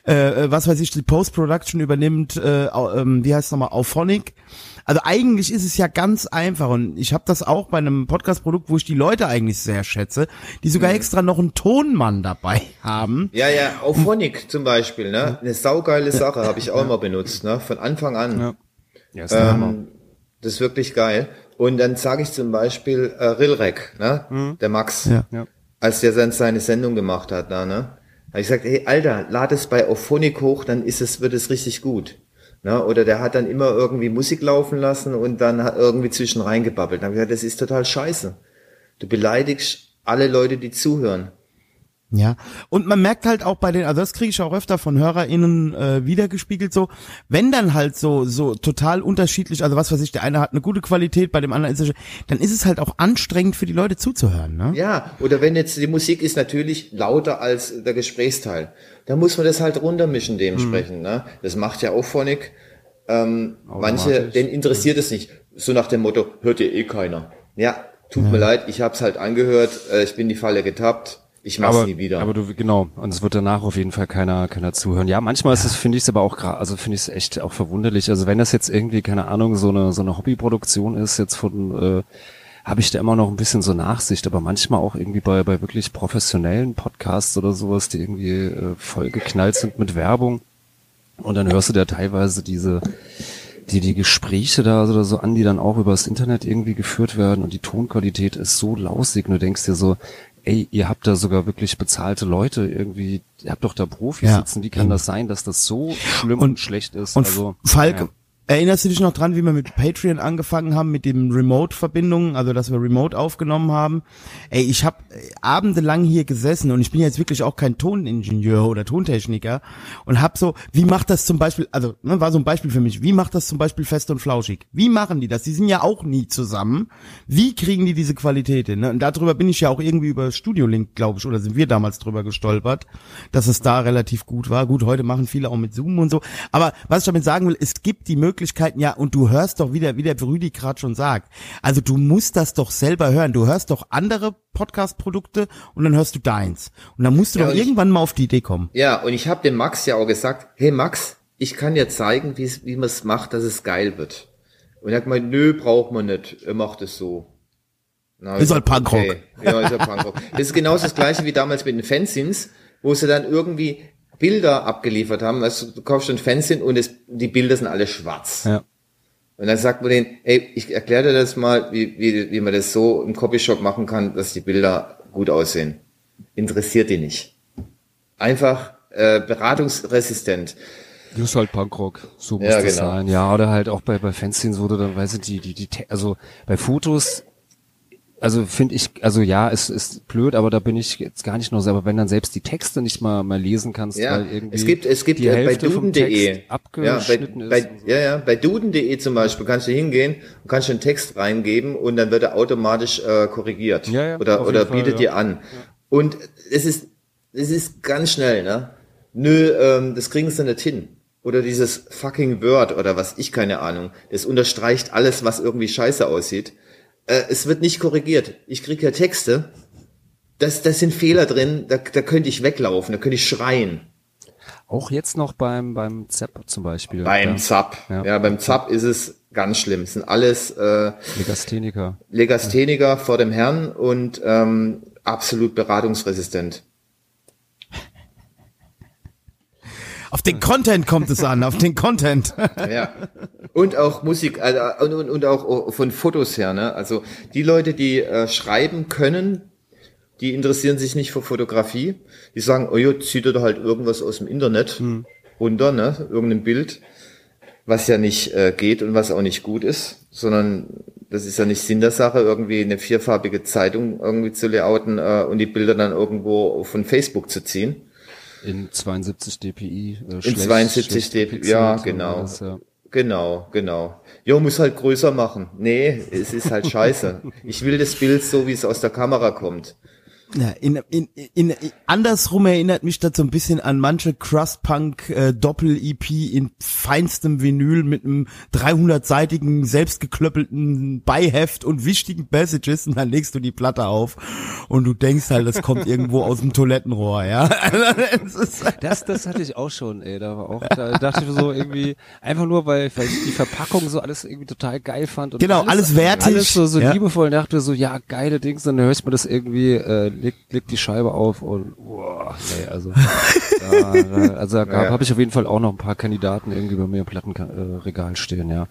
Speaker 3: äh, äh, was weiß ich, die Post-Production übernimmt, äh, ähm, wie heißt es nochmal, Auphonic. Also eigentlich ist es ja ganz einfach und ich habe das auch bei einem Podcast-Produkt, wo ich die Leute eigentlich sehr schätze, die sogar extra noch einen Tonmann dabei haben.
Speaker 4: Ja, ja, Auphonic zum Beispiel, ne? Eine saugeile Sache, habe ich auch immer benutzt, ne? Von Anfang an.
Speaker 1: Ja. Ja, ist Hammer.
Speaker 4: Ähm, das ist wirklich geil. Und dann sage ich zum Beispiel äh, Rilrek, ne? Der Max,
Speaker 3: Ja.
Speaker 1: Ja.
Speaker 4: als der dann seine Sendung gemacht hat, da, ne? Habe ich gesagt, hey, Alter, lad es bei Auphonic hoch, dann ist es, wird es richtig gut. Ne? Oder der hat dann immer irgendwie Musik laufen lassen und dann hat irgendwie zwischen reingebabbelt. Dann habe ich gesagt, das ist total scheiße. Du beleidigst alle Leute, die zuhören.
Speaker 3: Ja, und man merkt halt auch bei den, also das kriege ich auch öfter von HörerInnen äh, wiedergespiegelt so, wenn dann halt so so total unterschiedlich, also was weiß ich, der eine hat eine gute Qualität, bei dem anderen ist es, dann ist es halt auch anstrengend für die Leute zuzuhören, ne?
Speaker 4: Ja, oder wenn jetzt die Musik ist natürlich lauter als der Gesprächsteil, dann muss man das halt runtermischen dementsprechend. Ne? Das macht ja auch Phonic. Ähm, manche, denen interessiert es nicht. So nach dem Motto, hört ihr eh keiner. Ja, tut mir leid, ich hab's halt angehört, äh, ich bin in die Falle getappt, ich mach's
Speaker 1: aber,
Speaker 4: nie wieder.
Speaker 1: aber du, genau, und es wird danach auf jeden Fall keiner, keiner zuhören. Ja, manchmal ist es, finde ich es aber auch gerade, also finde ich es echt auch verwunderlich. Also wenn das jetzt irgendwie, keine Ahnung, so eine, so eine Hobbyproduktion ist, jetzt von, äh, habe ich da immer noch ein bisschen so Nachsicht, aber manchmal auch irgendwie bei, bei wirklich professionellen Podcasts oder sowas, die irgendwie äh, vollgeknallt sind mit Werbung. Und dann hörst du da teilweise diese, die, die Gespräche da oder so an, die dann auch übers Internet irgendwie geführt werden und die Tonqualität ist so lausig und du denkst dir so, ey, ihr habt da sogar wirklich bezahlte Leute irgendwie, ihr habt doch da Profis
Speaker 3: Ja,
Speaker 1: sitzen, wie kann das sein, dass das so schlimm und, schlecht ist?
Speaker 3: Und
Speaker 1: also,
Speaker 3: Falk,
Speaker 1: ja.
Speaker 3: Erinnerst du dich noch dran, wie wir mit Patreon angefangen haben, mit dem Remote-Verbindungen, also dass wir Remote aufgenommen haben? Ey, ich habe abendelang hier gesessen und ich bin jetzt wirklich auch kein Toningenieur oder Tontechniker und hab so, wie macht das zum Beispiel, also ne, war so ein Beispiel für mich, wie macht das zum Beispiel fest und flauschig? Wie machen die das? Die sind ja auch nie zusammen. Wie kriegen die diese Qualität hin? Ne? Und darüber bin ich ja auch irgendwie über Studio Link, glaube ich, oder sind wir damals drüber gestolpert, dass es da relativ gut war. Gut, heute machen viele auch mit Zoom und so. Aber was ich damit sagen will, es gibt die Möglichkeiten, ja, und du hörst doch wieder, wie der Rüdi gerade schon sagt. Also du musst das doch selber hören. Du hörst doch andere Podcast-Produkte und dann hörst du deins. Und dann musst du
Speaker 4: Ja,
Speaker 3: doch
Speaker 4: ich-
Speaker 3: irgendwann mal auf die Idee kommen.
Speaker 4: ja, und ich habe dem Max ja auch gesagt, hey Max, ich kann dir zeigen, wie man es macht, dass es geil wird. Und er hat gemeint, nö, braucht man nicht, er macht es so. Na,
Speaker 3: Ist halt Punkrock.
Speaker 4: Ja, ist halt Punkrock. Das ist genauso das gleiche wie damals mit den Fanzines, wo sie dann irgendwie Bilder abgeliefert haben. Also du kaufst ein Fanzine und es, die Bilder sind alle schwarz.
Speaker 1: Ja.
Speaker 4: Und dann sagt man denen, ey, ich erkläre dir das mal, wie, wie, wie man das so im Copyshop machen kann, dass die Bilder gut aussehen. Interessiert die nicht. Einfach äh, beratungsresistent.
Speaker 1: Das ist halt Punkrock, so muss
Speaker 4: Ja,
Speaker 1: das
Speaker 4: genau.
Speaker 1: sein. Ja, oder halt auch bei, bei Fanzines wurde dann, weiß ich, die, die, die, also bei Fotos, also finde ich, also ja, es ist blöd, aber da bin ich jetzt gar nicht nur selber, wenn dann selbst die Texte nicht mal, mal lesen kannst,
Speaker 4: Ja,
Speaker 1: weil irgendwie
Speaker 4: es gibt, es gibt
Speaker 1: die
Speaker 4: bei
Speaker 1: Hälfte vom
Speaker 4: duden.de,
Speaker 1: Text
Speaker 4: ja, bei,
Speaker 1: abgeschnitten
Speaker 4: bei,
Speaker 1: ist. und so.
Speaker 4: ja, ja, bei duden.de zum Beispiel kannst du hingehen und kannst einen Text reingeben und dann wird er automatisch äh, korrigiert
Speaker 1: Ja, ja,
Speaker 4: oder oder
Speaker 1: Fall,
Speaker 4: bietet
Speaker 1: ja.
Speaker 4: dir an. Und es ist es ist ganz schnell, ne? Nö, ähm, das kriegen sie nicht hin. oder dieses fucking Word oder was ich keine Ahnung. Das unterstreicht alles, was irgendwie scheiße aussieht. Äh, es wird nicht korrigiert. Ich kriege ja Texte. Das, das sind Fehler drin, da, da könnte ich weglaufen, da könnte ich schreien.
Speaker 1: Auch jetzt noch beim, beim ZAP zum Beispiel.
Speaker 4: Beim
Speaker 1: ja.
Speaker 4: ZAP.
Speaker 1: Ja.
Speaker 4: Ja. beim ZAP ist es ganz schlimm. Es sind alles äh,
Speaker 1: Legastheniker.
Speaker 4: Legastheniker vor dem Herrn und ähm, absolut beratungsresistent.
Speaker 3: Auf den Content kommt es an, auf den Content.
Speaker 4: Ja. Und auch Musik, also, und, und, und auch von Fotos her, ne? Also die Leute, die äh, schreiben können, die interessieren sich nicht für Fotografie. Die sagen, oh ja, zieht er da halt irgendwas aus dem Internet runter, ne? Irgendein Bild, was ja nicht äh, geht und was auch nicht gut ist, sondern das ist ja nicht Sinn der Sache, irgendwie eine vierfarbige Zeitung irgendwie zu layouten äh, und die Bilder dann irgendwo von Facebook zu ziehen.
Speaker 1: In 72 dpi. Äh,
Speaker 4: In
Speaker 1: schlecht-
Speaker 4: 72
Speaker 1: schlecht
Speaker 4: dpi, ja, genau.
Speaker 1: alles, ja.
Speaker 4: Genau, genau. Jo, muss halt größer machen. Nee, es ist halt scheiße. Ich will das Bild so, wie es aus der Kamera kommt.
Speaker 3: Ja, in, in, in, in, andersrum erinnert mich das so ein bisschen an manche Crust-Punk äh, in feinstem Vinyl mit einem 300-seitigen, selbstgeklöppelten Beiheft und wichtigen Messages und dann legst du die Platte auf und du denkst halt, das kommt irgendwo aus dem Toilettenrohr, ja. Ist-
Speaker 1: Das, das hatte ich auch schon, ey. Da war auch, da dachte ich mir so irgendwie, einfach nur, weil, weil ich die Verpackung so alles irgendwie total geil fand. Und
Speaker 3: Genau, alles wertig,
Speaker 1: Alles so, so
Speaker 3: ja.
Speaker 1: liebevoll dachte so, ja, geile Dings. Dann hörst du mir das irgendwie, äh, leg, leg die Scheibe auf und, boah, nee, also, da, da, also da
Speaker 4: Ja.
Speaker 1: habe ich auf jeden Fall auch noch ein paar Kandidaten irgendwie bei mir im Plattenregal äh, Regal stehen, ja.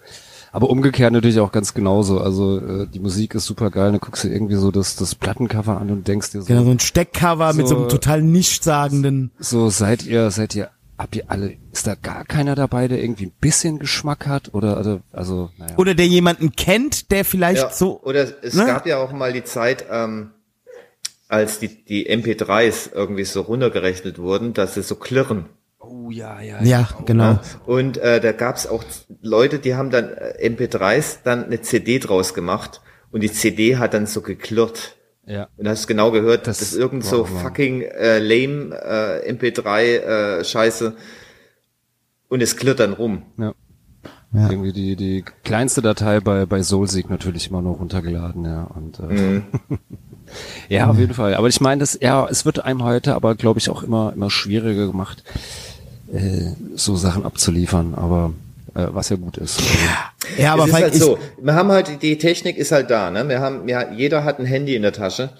Speaker 1: Aber umgekehrt natürlich auch ganz genauso. Also äh, die Musik ist super geil. Dann guckst du irgendwie so das, das Plattencover an und denkst dir so,
Speaker 3: Genau, so ein Steckcover mit so einem
Speaker 1: So-
Speaker 3: total nichtssagenden.
Speaker 1: so seid ihr, seid ihr, habt ihr alle, ist da gar keiner dabei, der irgendwie ein bisschen Geschmack hat oder, oder also, naja.
Speaker 3: Oder der jemanden kennt, der vielleicht
Speaker 4: Ja,
Speaker 3: so.
Speaker 4: oder es
Speaker 3: ne?
Speaker 4: gab ja auch mal die Zeit, ähm, als die, die MP3s irgendwie so runtergerechnet wurden, dass sie so klirren.
Speaker 1: oh ja, ja,
Speaker 3: Ja, genau.
Speaker 4: Ja. Und äh, da gab's auch Leute, die haben dann äh, MP3s dann eine CD draus gemacht und die CD hat dann so geklirrt.
Speaker 1: ja.
Speaker 4: Und hast genau gehört,
Speaker 1: Das
Speaker 4: das, ist irgend so
Speaker 1: war-
Speaker 4: fucking äh, lame äh, MP3 äh, Scheiße und es klirrt dann rum.
Speaker 1: ja.
Speaker 3: Ja.
Speaker 1: Irgendwie die, die kleinste Datei bei, bei Soulseek natürlich immer noch runtergeladen, ja. Und äh,
Speaker 4: Mhm.
Speaker 1: ja, auf jeden Fall. Aber ich meine, das, ja, es wird einem heute aber, glaube ich, auch immer, immer schwieriger gemacht, äh, so Sachen abzuliefern, aber äh, was ja gut ist.
Speaker 3: Ja, aber
Speaker 4: es ist halt so, wir haben halt, die Technik ist halt da, ne? Wir haben, ja, jeder hat ein Handy in der Tasche.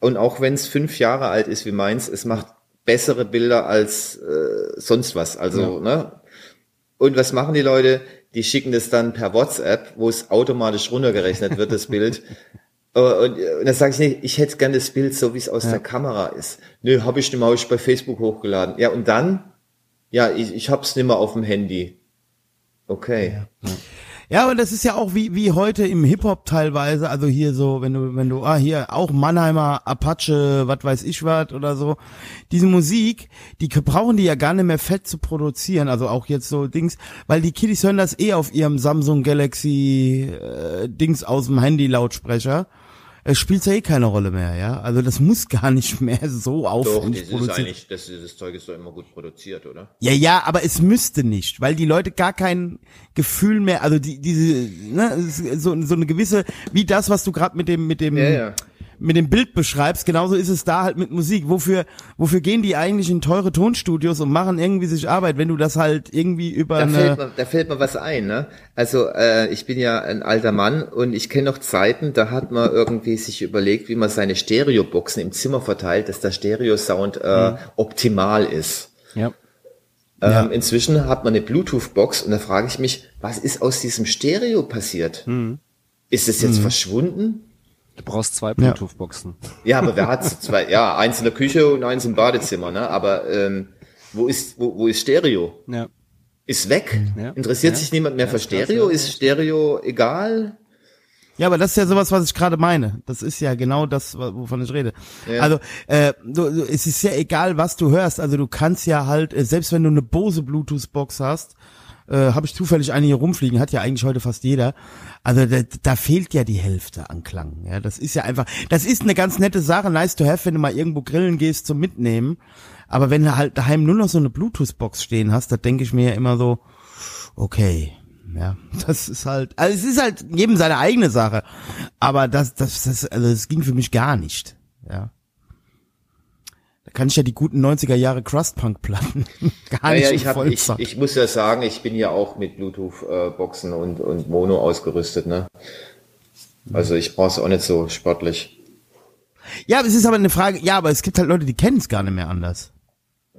Speaker 4: Und auch wenn es fünf Jahre alt ist wie meins, es macht bessere Bilder als äh, sonst was. Also, ne? Und was machen die Leute? Die schicken das dann per WhatsApp, wo es automatisch runtergerechnet wird, das Bild. Und, und dann sage ich nicht, ich hätte gern das Bild so, wie es aus der Kamera ist. Nö, habe ich nicht mal hab ich bei Facebook hochgeladen. Ja, und dann? Ja, ich, ich hab's nicht mehr auf dem Handy. Okay.
Speaker 3: Ja, und das ist ja auch wie, wie heute im Hip-Hop teilweise, also hier so, wenn du, wenn du, ah, hier auch Mannheimer, Apache, was weiß ich was oder so. Diese Musik, die brauchen die ja gar nicht mehr fett zu produzieren, also auch jetzt so Dings, weil die Kiddies hören das eh auf ihrem Samsung Galaxy äh, Dings aus dem Handy-Lautsprecher. Es spielt ja eh keine Rolle mehr, ja. Also das muss gar nicht mehr so
Speaker 4: Doch,
Speaker 3: aufwendig
Speaker 4: ist
Speaker 3: produziert
Speaker 4: eigentlich, das, das Zeug ist doch immer gut produziert, oder?
Speaker 3: ja, ja, aber es müsste nicht, weil die Leute gar kein Gefühl mehr, also die diese ne, ist so so eine gewisse wie das, was du gerade mit dem mit dem
Speaker 4: Ja, ja.
Speaker 3: Mit dem Bild beschreibst, genauso ist es da halt mit Musik. Wofür wofür gehen die eigentlich in teure Tonstudios und machen irgendwie sich Arbeit, wenn du das halt irgendwie über
Speaker 4: Da fällt,
Speaker 3: eine
Speaker 4: mir, da fällt mir was ein, ne? Also äh, ich bin ja ein alter Mann und ich kenne noch Zeiten, da hat man irgendwie sich überlegt, wie man seine Stereoboxen im Zimmer verteilt, dass der Stereo-Sound äh, optimal ist.
Speaker 1: Ja.
Speaker 4: Ähm, inzwischen hat man eine Bluetooth-Box und da frage ich mich, was ist aus diesem Stereo passiert? Ist es jetzt verschwunden?
Speaker 1: Du brauchst zwei Bluetooth-Boxen.
Speaker 4: Ja, aber wer hat zwei? Ja, eins in der Küche und eins im Badezimmer, ne? Aber ähm, wo ist wo, wo ist Stereo?
Speaker 1: Ja.
Speaker 4: Ist weg?
Speaker 1: Ja.
Speaker 4: Interessiert
Speaker 1: Ja.
Speaker 4: sich niemand mehr
Speaker 1: Ja,
Speaker 4: für Stereo? Ist Stereo egal?
Speaker 3: Ja, aber das ist ja sowas, was ich gerade meine. Das ist ja genau das, wovon ich rede.
Speaker 4: Ja.
Speaker 3: Also, äh, du, du, es ist ja egal, was du hörst. Also du kannst ja halt, äh, selbst wenn du eine Bose Bluetooth-Box hast, Äh, Habe ich zufällig eine hier rumfliegen, hat ja eigentlich heute fast jeder. Also da, da fehlt ja die Hälfte an Klang. Ja, das ist ja einfach, das ist eine ganz nette Sache, nice to have, wenn du mal irgendwo grillen gehst zum Mitnehmen. Aber wenn du halt daheim nur noch so eine Bluetooth-Box stehen hast, da denke ich mir ja immer so, okay, ja, das ist halt, also es ist halt jedem seine eigene Sache. Aber das, das, das, also das ging für mich gar nicht. Ja. Kann ich ja die guten 90er Jahre Crust-Punk-Platten gar nicht
Speaker 4: Naja, ich, hab, ich, ich muss ja sagen, ich bin ja auch mit Bluetooth-Boxen und, und Mono ausgerüstet, ne? Also ich brauche es auch nicht so sportlich.
Speaker 3: Ja, es ist aber eine Frage, ja, aber es gibt halt Leute, die kennen es gar nicht mehr anders.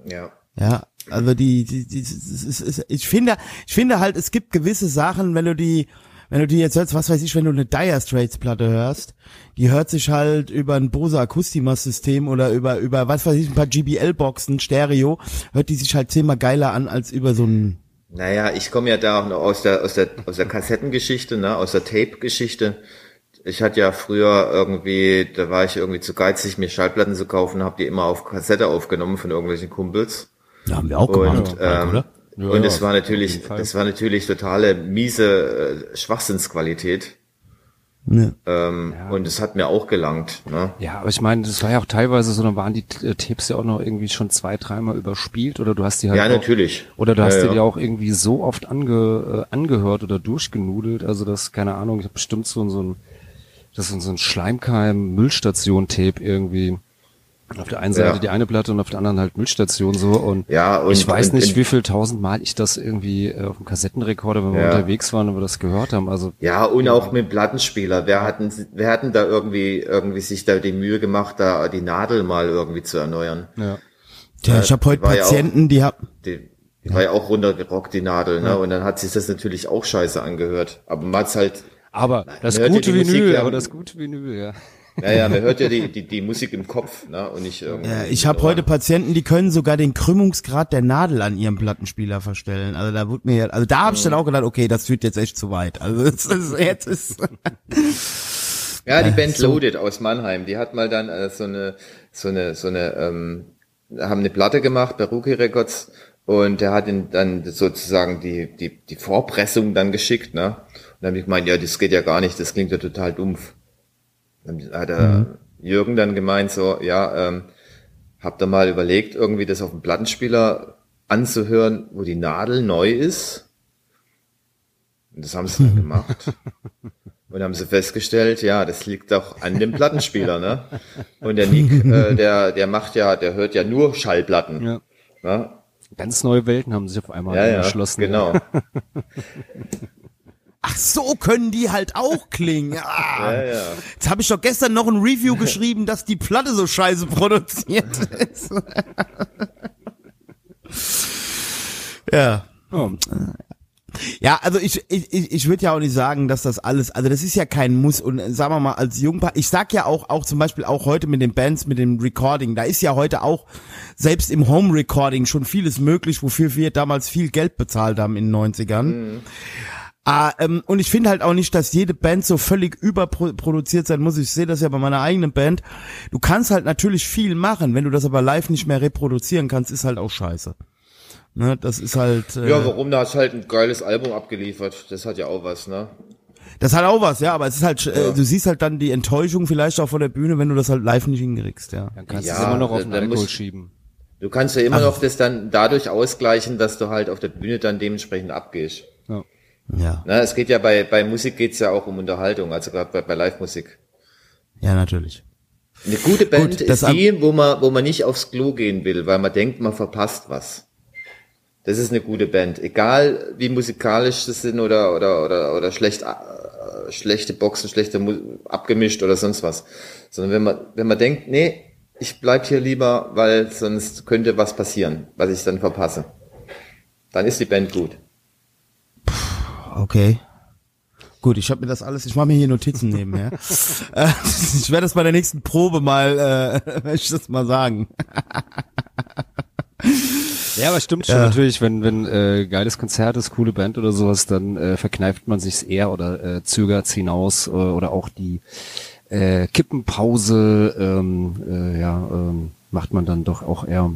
Speaker 4: Ja.
Speaker 3: Ja, also die, die, die, ist- ich finde, ich finde halt, es gibt gewisse Sachen, wenn du die, wenn du die jetzt hörst, was weiß ich, wenn du eine Dire Straits Platte hörst, die hört sich halt über ein Bose Akustimas System oder über, über, was weiß ich, ein paar GBL Boxen, Stereo, hört die sich halt zehnmal geiler an als über so ein,
Speaker 4: Naja, ich komme ja da auch noch aus der, aus der, aus der Kassettengeschichte, ne, aus der Tape-Geschichte. Ich hatte ja früher irgendwie, da war ich irgendwie zu geizig, mir Schallplatten zu kaufen, habe die immer auf Kassette aufgenommen von irgendwelchen Kumpels.
Speaker 3: ja, haben wir auch
Speaker 4: Und,
Speaker 3: gemacht,
Speaker 4: ähm,
Speaker 3: oder?
Speaker 1: Ja,
Speaker 4: und
Speaker 1: ja,
Speaker 4: es war natürlich, es war natürlich totale miese äh, Schwachsinnsqualität.
Speaker 3: Ja.
Speaker 4: Ähm, Und es hat mir auch gelangt. Ne?
Speaker 1: Ja, aber ich meine, das war ja auch teilweise so, dann waren die äh, Tapes ja auch noch irgendwie schon zwei, dreimal überspielt oder du hast die halt
Speaker 4: Ja,
Speaker 1: auch,
Speaker 4: natürlich.
Speaker 1: Oder du hast
Speaker 4: Ja,
Speaker 1: dir
Speaker 4: ja.
Speaker 1: die auch irgendwie so oft ange, äh, angehört oder durchgenudelt, also das, keine Ahnung, ich habe bestimmt so, so ein, das ist so ein Schleimkeim-Müllstation-Tape irgendwie. Auf der einen Seite
Speaker 4: Ja.
Speaker 1: die eine Platte und auf der anderen halt Müllstation so und
Speaker 4: Ja, und-
Speaker 1: ich weiß
Speaker 4: und-
Speaker 1: nicht,
Speaker 4: und-
Speaker 1: wie viel tausendmal ich das irgendwie äh, auf dem Kassettenrekorder, wenn wir
Speaker 4: Ja.
Speaker 1: unterwegs waren und wir das gehört haben. Also
Speaker 4: Ja, und auch mit dem Plattenspieler. Wer hatten, wer hatten da irgendwie, irgendwie sich da die Mühe gemacht, da die Nadel mal irgendwie zu erneuern?
Speaker 1: ja.
Speaker 3: Tja, ich habe heute
Speaker 4: ja auch-
Speaker 3: Patienten, die haben,
Speaker 4: Die, die war ja auch runtergerockt, die Nadel, ne? Und dann hat sich das natürlich auch scheiße angehört. Aber man hat's halt,
Speaker 1: Aber das gute Vinyl, aber das gute Vinyl, ja.
Speaker 4: Naja, man hört ja die, die, die Musik im Kopf, ne? Und nicht irgendwie.
Speaker 3: Ja, ich habe heute Patienten, die können sogar den Krümmungsgrad der Nadel an ihrem Plattenspieler verstellen. Also da wurde mir, also da habe ich dann auch gedacht, okay, das führt jetzt echt zu weit. Also das ist, jetzt ist
Speaker 4: Ja, die Band Loaded aus Mannheim, die hat mal dann äh, so eine, so eine, so eine, ähm, haben eine Platte gemacht bei Rookie Records und der hat ihn dann sozusagen die, die, die Vorpressung dann geschickt, ne? Und dann habe ich gemeint, ja, das geht ja gar nicht, das klingt ja total dumpf. Dann hat der Jürgen dann gemeint, so, ja, ähm, habt ihr mal überlegt, irgendwie das auf dem Plattenspieler anzuhören, wo die Nadel neu ist? Und das haben sie dann gemacht. Und haben sie festgestellt, ja, das liegt doch an dem Plattenspieler, ne? Und der Nick, äh, der, der macht ja, der hört ja nur Schallplatten.
Speaker 1: Ja.
Speaker 4: Ne?
Speaker 1: Ganz neue Welten haben sich auf einmal
Speaker 4: Ja, ja,
Speaker 1: erschlossen.
Speaker 4: genau.
Speaker 3: Ach so können die halt auch klingen. Ah.
Speaker 4: Ja, ja.
Speaker 3: Jetzt habe ich doch gestern noch ein Review geschrieben, dass die Platte so scheiße produziert ist. ja.
Speaker 1: Oh,
Speaker 3: Ja, also ich, ich, ich, würde ja auch nicht sagen, dass das alles, also das ist ja kein Muss und äh, sagen wir mal als Jungpaar, ich sag ja auch, auch zum Beispiel auch heute mit den Bands, mit dem Recording, da ist ja heute auch selbst im Home Recording schon vieles möglich, wofür wir damals viel Geld bezahlt haben in den 90ern. Ah, ähm, und ich finde halt auch nicht, dass jede Band so völlig überproduziert sein muss. Ich sehe das ja bei meiner eigenen Band. Du kannst halt natürlich viel machen, wenn du das aber live nicht mehr reproduzieren kannst, ist halt auch scheiße. Ne, das ist halt. Äh,
Speaker 4: Ja, warum? Da hast du halt ein geiles Album abgeliefert. Das hat ja auch was, ne?
Speaker 3: Das hat auch was, ja, aber es ist halt, äh, du siehst halt dann die Enttäuschung vielleicht auch von der Bühne, wenn du das halt live nicht hinkriegst, ja.
Speaker 1: dann kannst
Speaker 4: Ja,
Speaker 1: du es immer noch auf den Alkohol schieben.
Speaker 4: Du kannst ja immer noch das dann dadurch ausgleichen, dass du halt auf der Bühne dann dementsprechend abgehst.
Speaker 1: Ja.
Speaker 4: Ne? Es geht ja bei, bei Musik geht's ja auch um Unterhaltung, also gerade bei, bei Live-Musik.
Speaker 3: ja, natürlich.
Speaker 4: Eine gute Band
Speaker 3: Gut,
Speaker 4: ist die, wo man, wo man nicht aufs Klo gehen will, weil man denkt, man verpasst was. Das ist eine gute Band. Egal wie musikalisch das sind oder, oder, oder, oder schlecht, äh, schlechte Boxen, schlechte abgemischt oder sonst was. Sondern wenn man, wenn man denkt, nee, ich bleib hier lieber, weil sonst könnte was passieren, was ich dann verpasse. Dann ist die Band gut.
Speaker 3: Okay. Gut, ich habe mir das alles, ich mache mir hier Notizen nebenher. Äh, ich werde das bei der nächsten Probe mal, äh, werde ich das mal sagen.
Speaker 1: Ja, aber stimmt schon
Speaker 3: Ja.
Speaker 1: natürlich, wenn wenn äh, geiles Konzert ist, coole Band oder sowas, dann äh, verkneift man sich's eher oder äh, zögert's hinaus äh, oder auch die äh, Kippenpause ähm, äh, ja ähm, macht man dann doch auch eher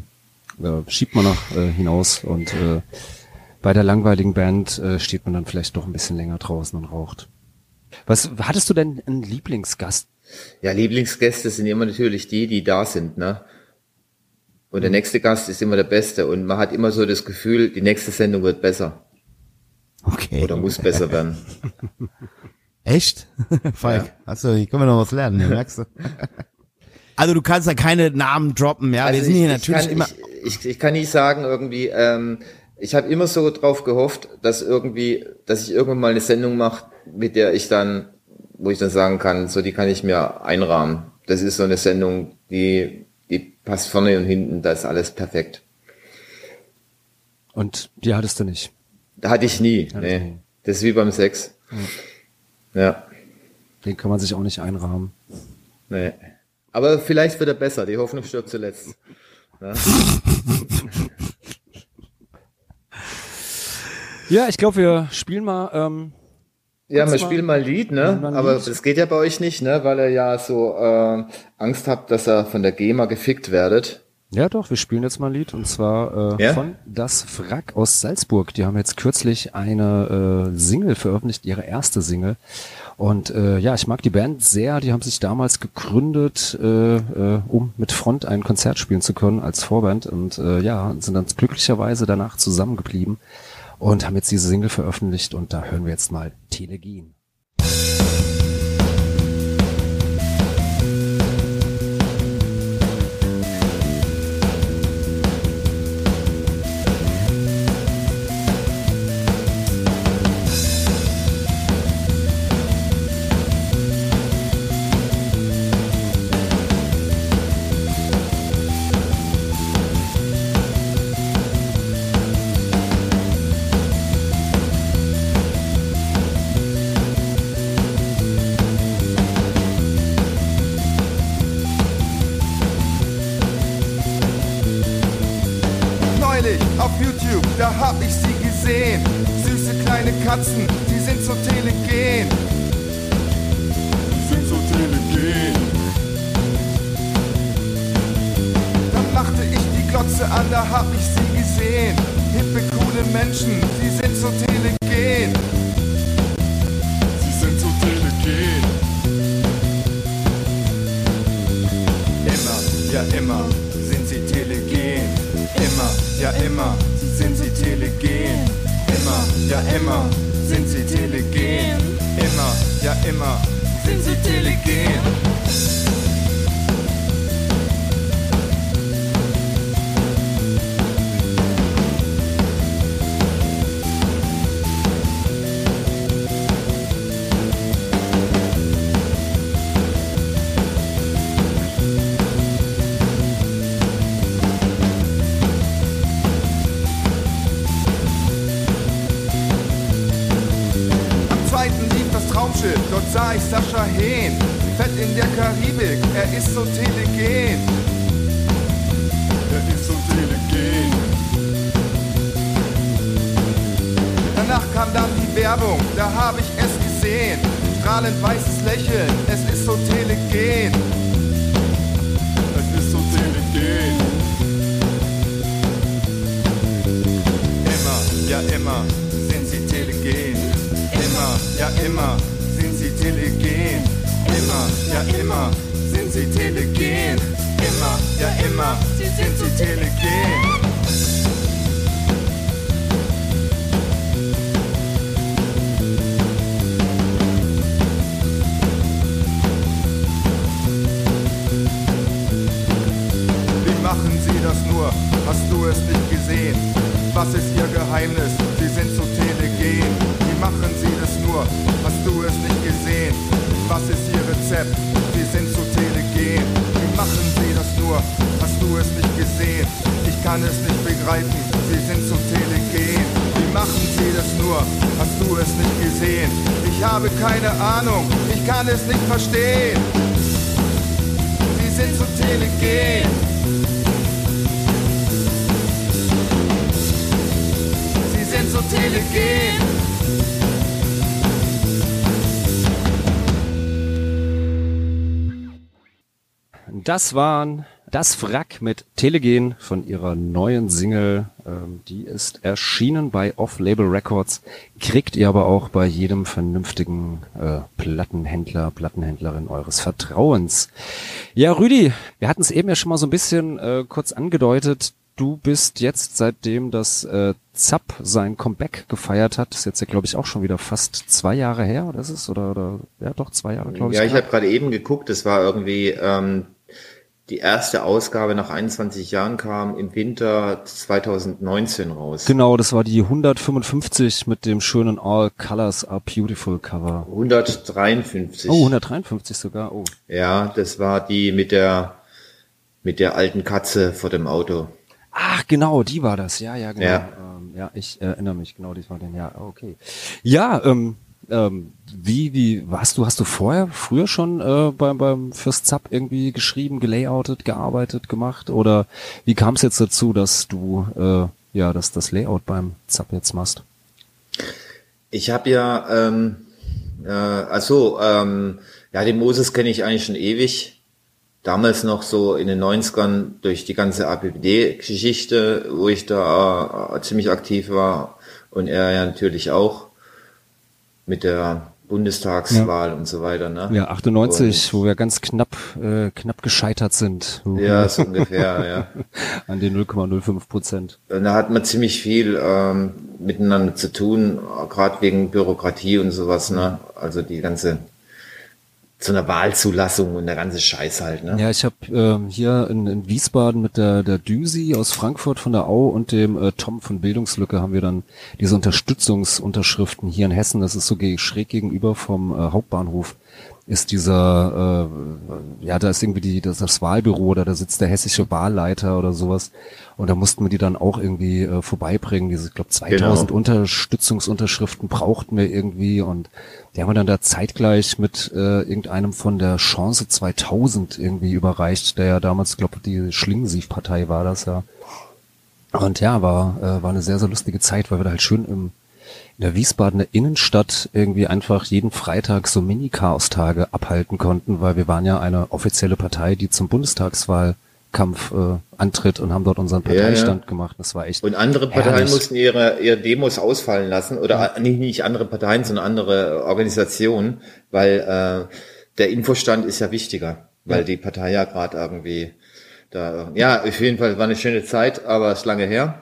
Speaker 1: äh, schiebt man nach äh, hinaus und äh, bei der langweiligen Band äh, steht man dann vielleicht doch ein bisschen länger draußen und raucht. Was hattest du denn einen Lieblingsgast?
Speaker 4: Ja, Lieblingsgäste sind immer natürlich die, die da sind, ne? Und der nächste Gast ist immer der Beste und man hat immer so das Gefühl, die nächste Sendung wird besser
Speaker 3: Okay.
Speaker 4: oder muss besser werden.
Speaker 3: Echt? Falk,
Speaker 4: Ja.
Speaker 3: achso, hier können wir noch was lernen, hier, merkst du? Also du kannst ja keine Namen droppen, ja. wir
Speaker 4: Also
Speaker 3: sind
Speaker 4: ich,
Speaker 3: hier
Speaker 4: ich
Speaker 3: natürlich
Speaker 4: kann,
Speaker 3: immer.
Speaker 4: Ich, ich, ich kann nicht sagen irgendwie, ähm, ich habe immer so drauf gehofft, dass irgendwie, dass ich irgendwann mal eine Sendung mache, mit der ich dann, wo ich dann sagen kann, so die kann ich mir einrahmen. Das ist so eine Sendung, die, die passt vorne und hinten, da ist alles perfekt.
Speaker 1: Und die hattest du nicht.
Speaker 4: Da hatte ich nie.
Speaker 1: Hattest
Speaker 4: Nee.
Speaker 1: nie.
Speaker 4: Das ist wie beim Sex. Ja.
Speaker 1: Den kann man sich auch nicht einrahmen.
Speaker 4: Nee. Aber vielleicht wird er besser. Die Hoffnung stirbt zuletzt. Ja.
Speaker 1: Ja, ich glaube, wir spielen mal. Ähm,
Speaker 4: Ja, wir
Speaker 1: mal-
Speaker 4: spielen mal ein Lied, ne?
Speaker 1: ein
Speaker 4: Aber
Speaker 1: Lied.
Speaker 4: das geht ja bei euch nicht, ne? Weil ihr ja so äh, Angst habt, dass ihr von der GEMA gefickt werdet.
Speaker 1: ja, doch, wir spielen jetzt mal ein Lied und zwar äh,
Speaker 4: Ja?
Speaker 1: von Das Wrack aus Salzburg. Die haben jetzt kürzlich eine äh, Single veröffentlicht, ihre erste Single. Und äh, ja, ich mag die Band sehr. Die haben sich damals gegründet, äh, äh, um mit Front ein Konzert spielen zu können als Vorband. Und äh, ja, sind dann glücklicherweise danach zusammengeblieben und haben jetzt diese Single veröffentlicht. Und da hören wir jetzt mal Telegin.
Speaker 5: Da hab ich sie gesehen. Süße kleine Katzen, die sind so telegen. Die sind so telegen. Dann machte ich die Glotze an, da hab ich sie gesehen. Hippe, coole Menschen, die sind so telegen. Immer sind sie telegen. Telegen. Das
Speaker 1: waren Das Wrack mit Telegen von ihrer neuen Single, ähm, die ist erschienen bei Off-Label Records, kriegt ihr aber auch bei jedem vernünftigen äh, Plattenhändler, Plattenhändlerin eures Vertrauens. Ja, Rüdi, wir hatten es eben ja schon mal so ein bisschen äh, kurz angedeutet. Du bist jetzt, seitdem das äh, Zapp sein Comeback gefeiert hat, ist jetzt ja glaube ich auch schon wieder fast zwei Jahre her, oder ist es? Oder, oder ja doch, zwei Jahre, glaube ich.
Speaker 4: Ja, ich habe gerade eben geguckt, es war irgendwie ähm, die erste Ausgabe nach 21 Jahren kam im Winter 2019 raus.
Speaker 1: Genau, das war die 155 mit dem schönen All Colors Are Beautiful Cover.
Speaker 4: 153.
Speaker 1: Oh, 153 sogar. Oh.
Speaker 4: Ja, das war die mit der mit der alten Katze vor dem Auto.
Speaker 1: Ach, genau, die war das. Ja, ja, genau.
Speaker 4: Ja.
Speaker 1: Ähm, ja ich erinnere mich genau, die war den. Ja, okay. Ja, ähm, ähm, wie, wie, warst du, hast du vorher, früher schon äh, beim, beim fürs Zap irgendwie geschrieben, gelayoutet, gearbeitet, gemacht? Oder wie kam es jetzt dazu, dass du äh, ja, dass das Layout beim Zap jetzt machst?
Speaker 4: Ich habe ja, ähm, äh, also, ähm, ja, den Moses kenne ich eigentlich schon ewig. Damals noch so in den 90ern durch die ganze APD-Geschichte, wo ich da äh, ziemlich aktiv war und er ja natürlich auch mit der Bundestagswahl und so weiter. Ne?
Speaker 1: Ja, 98, wo wir ganz knapp, äh, knapp gescheitert sind.
Speaker 4: Ja, so ungefähr, ja.
Speaker 1: An den 0,05 Prozent.
Speaker 4: Und Da hat man ziemlich viel ähm, miteinander zu tun, gerade wegen Bürokratie und sowas, ne? Also die ganze zu einer Wahlzulassung und der ganze Scheiß halt, ne?
Speaker 1: Ja, ich habe ähm, hier in, in Wiesbaden mit der, der Düsi aus Frankfurt von der Au und dem äh, Tom von Bildungslücke haben wir dann diese Unterstützungsunterschriften hier in Hessen. Das ist so ge schräg gegenüber vom äh, Hauptbahnhof ist dieser, äh, ja, da ist irgendwie die, das, das Wahlbüro oder da sitzt der hessische Wahlleiter oder sowas. Und da mussten wir die dann auch irgendwie äh, vorbeibringen. Diese, ich glaube, 2000
Speaker 4: Genau.
Speaker 1: Unterstützungsunterschriften brauchten wir irgendwie und die haben wir dann da zeitgleich mit äh, irgendeinem von der Chance 2000 irgendwie überreicht, der ja damals, glaube die Schlingensief-Partei war das ja. Und ja, war, äh, war eine sehr, sehr lustige Zeit, weil wir da halt schön im, in der Wiesbadener Innenstadt irgendwie einfach jeden Freitag so Mini-Chaos-Tage abhalten konnten, weil wir waren ja eine offizielle Partei, die zum Bundestagswahlkampf äh, antritt und haben dort unseren
Speaker 4: Ja, ja.
Speaker 1: Parteistand gemacht. Das war echt
Speaker 4: Und andere Parteien
Speaker 1: herrlich.
Speaker 4: mussten ihre, ihre Demos ausfallen lassen oder nicht, nicht andere Parteien, sondern andere Organisationen, weil äh, der Infostand ist ja wichtiger, weil die Partei ja gerade irgendwie da, ja, auf jeden Fall war eine schöne Zeit, aber ist lange her.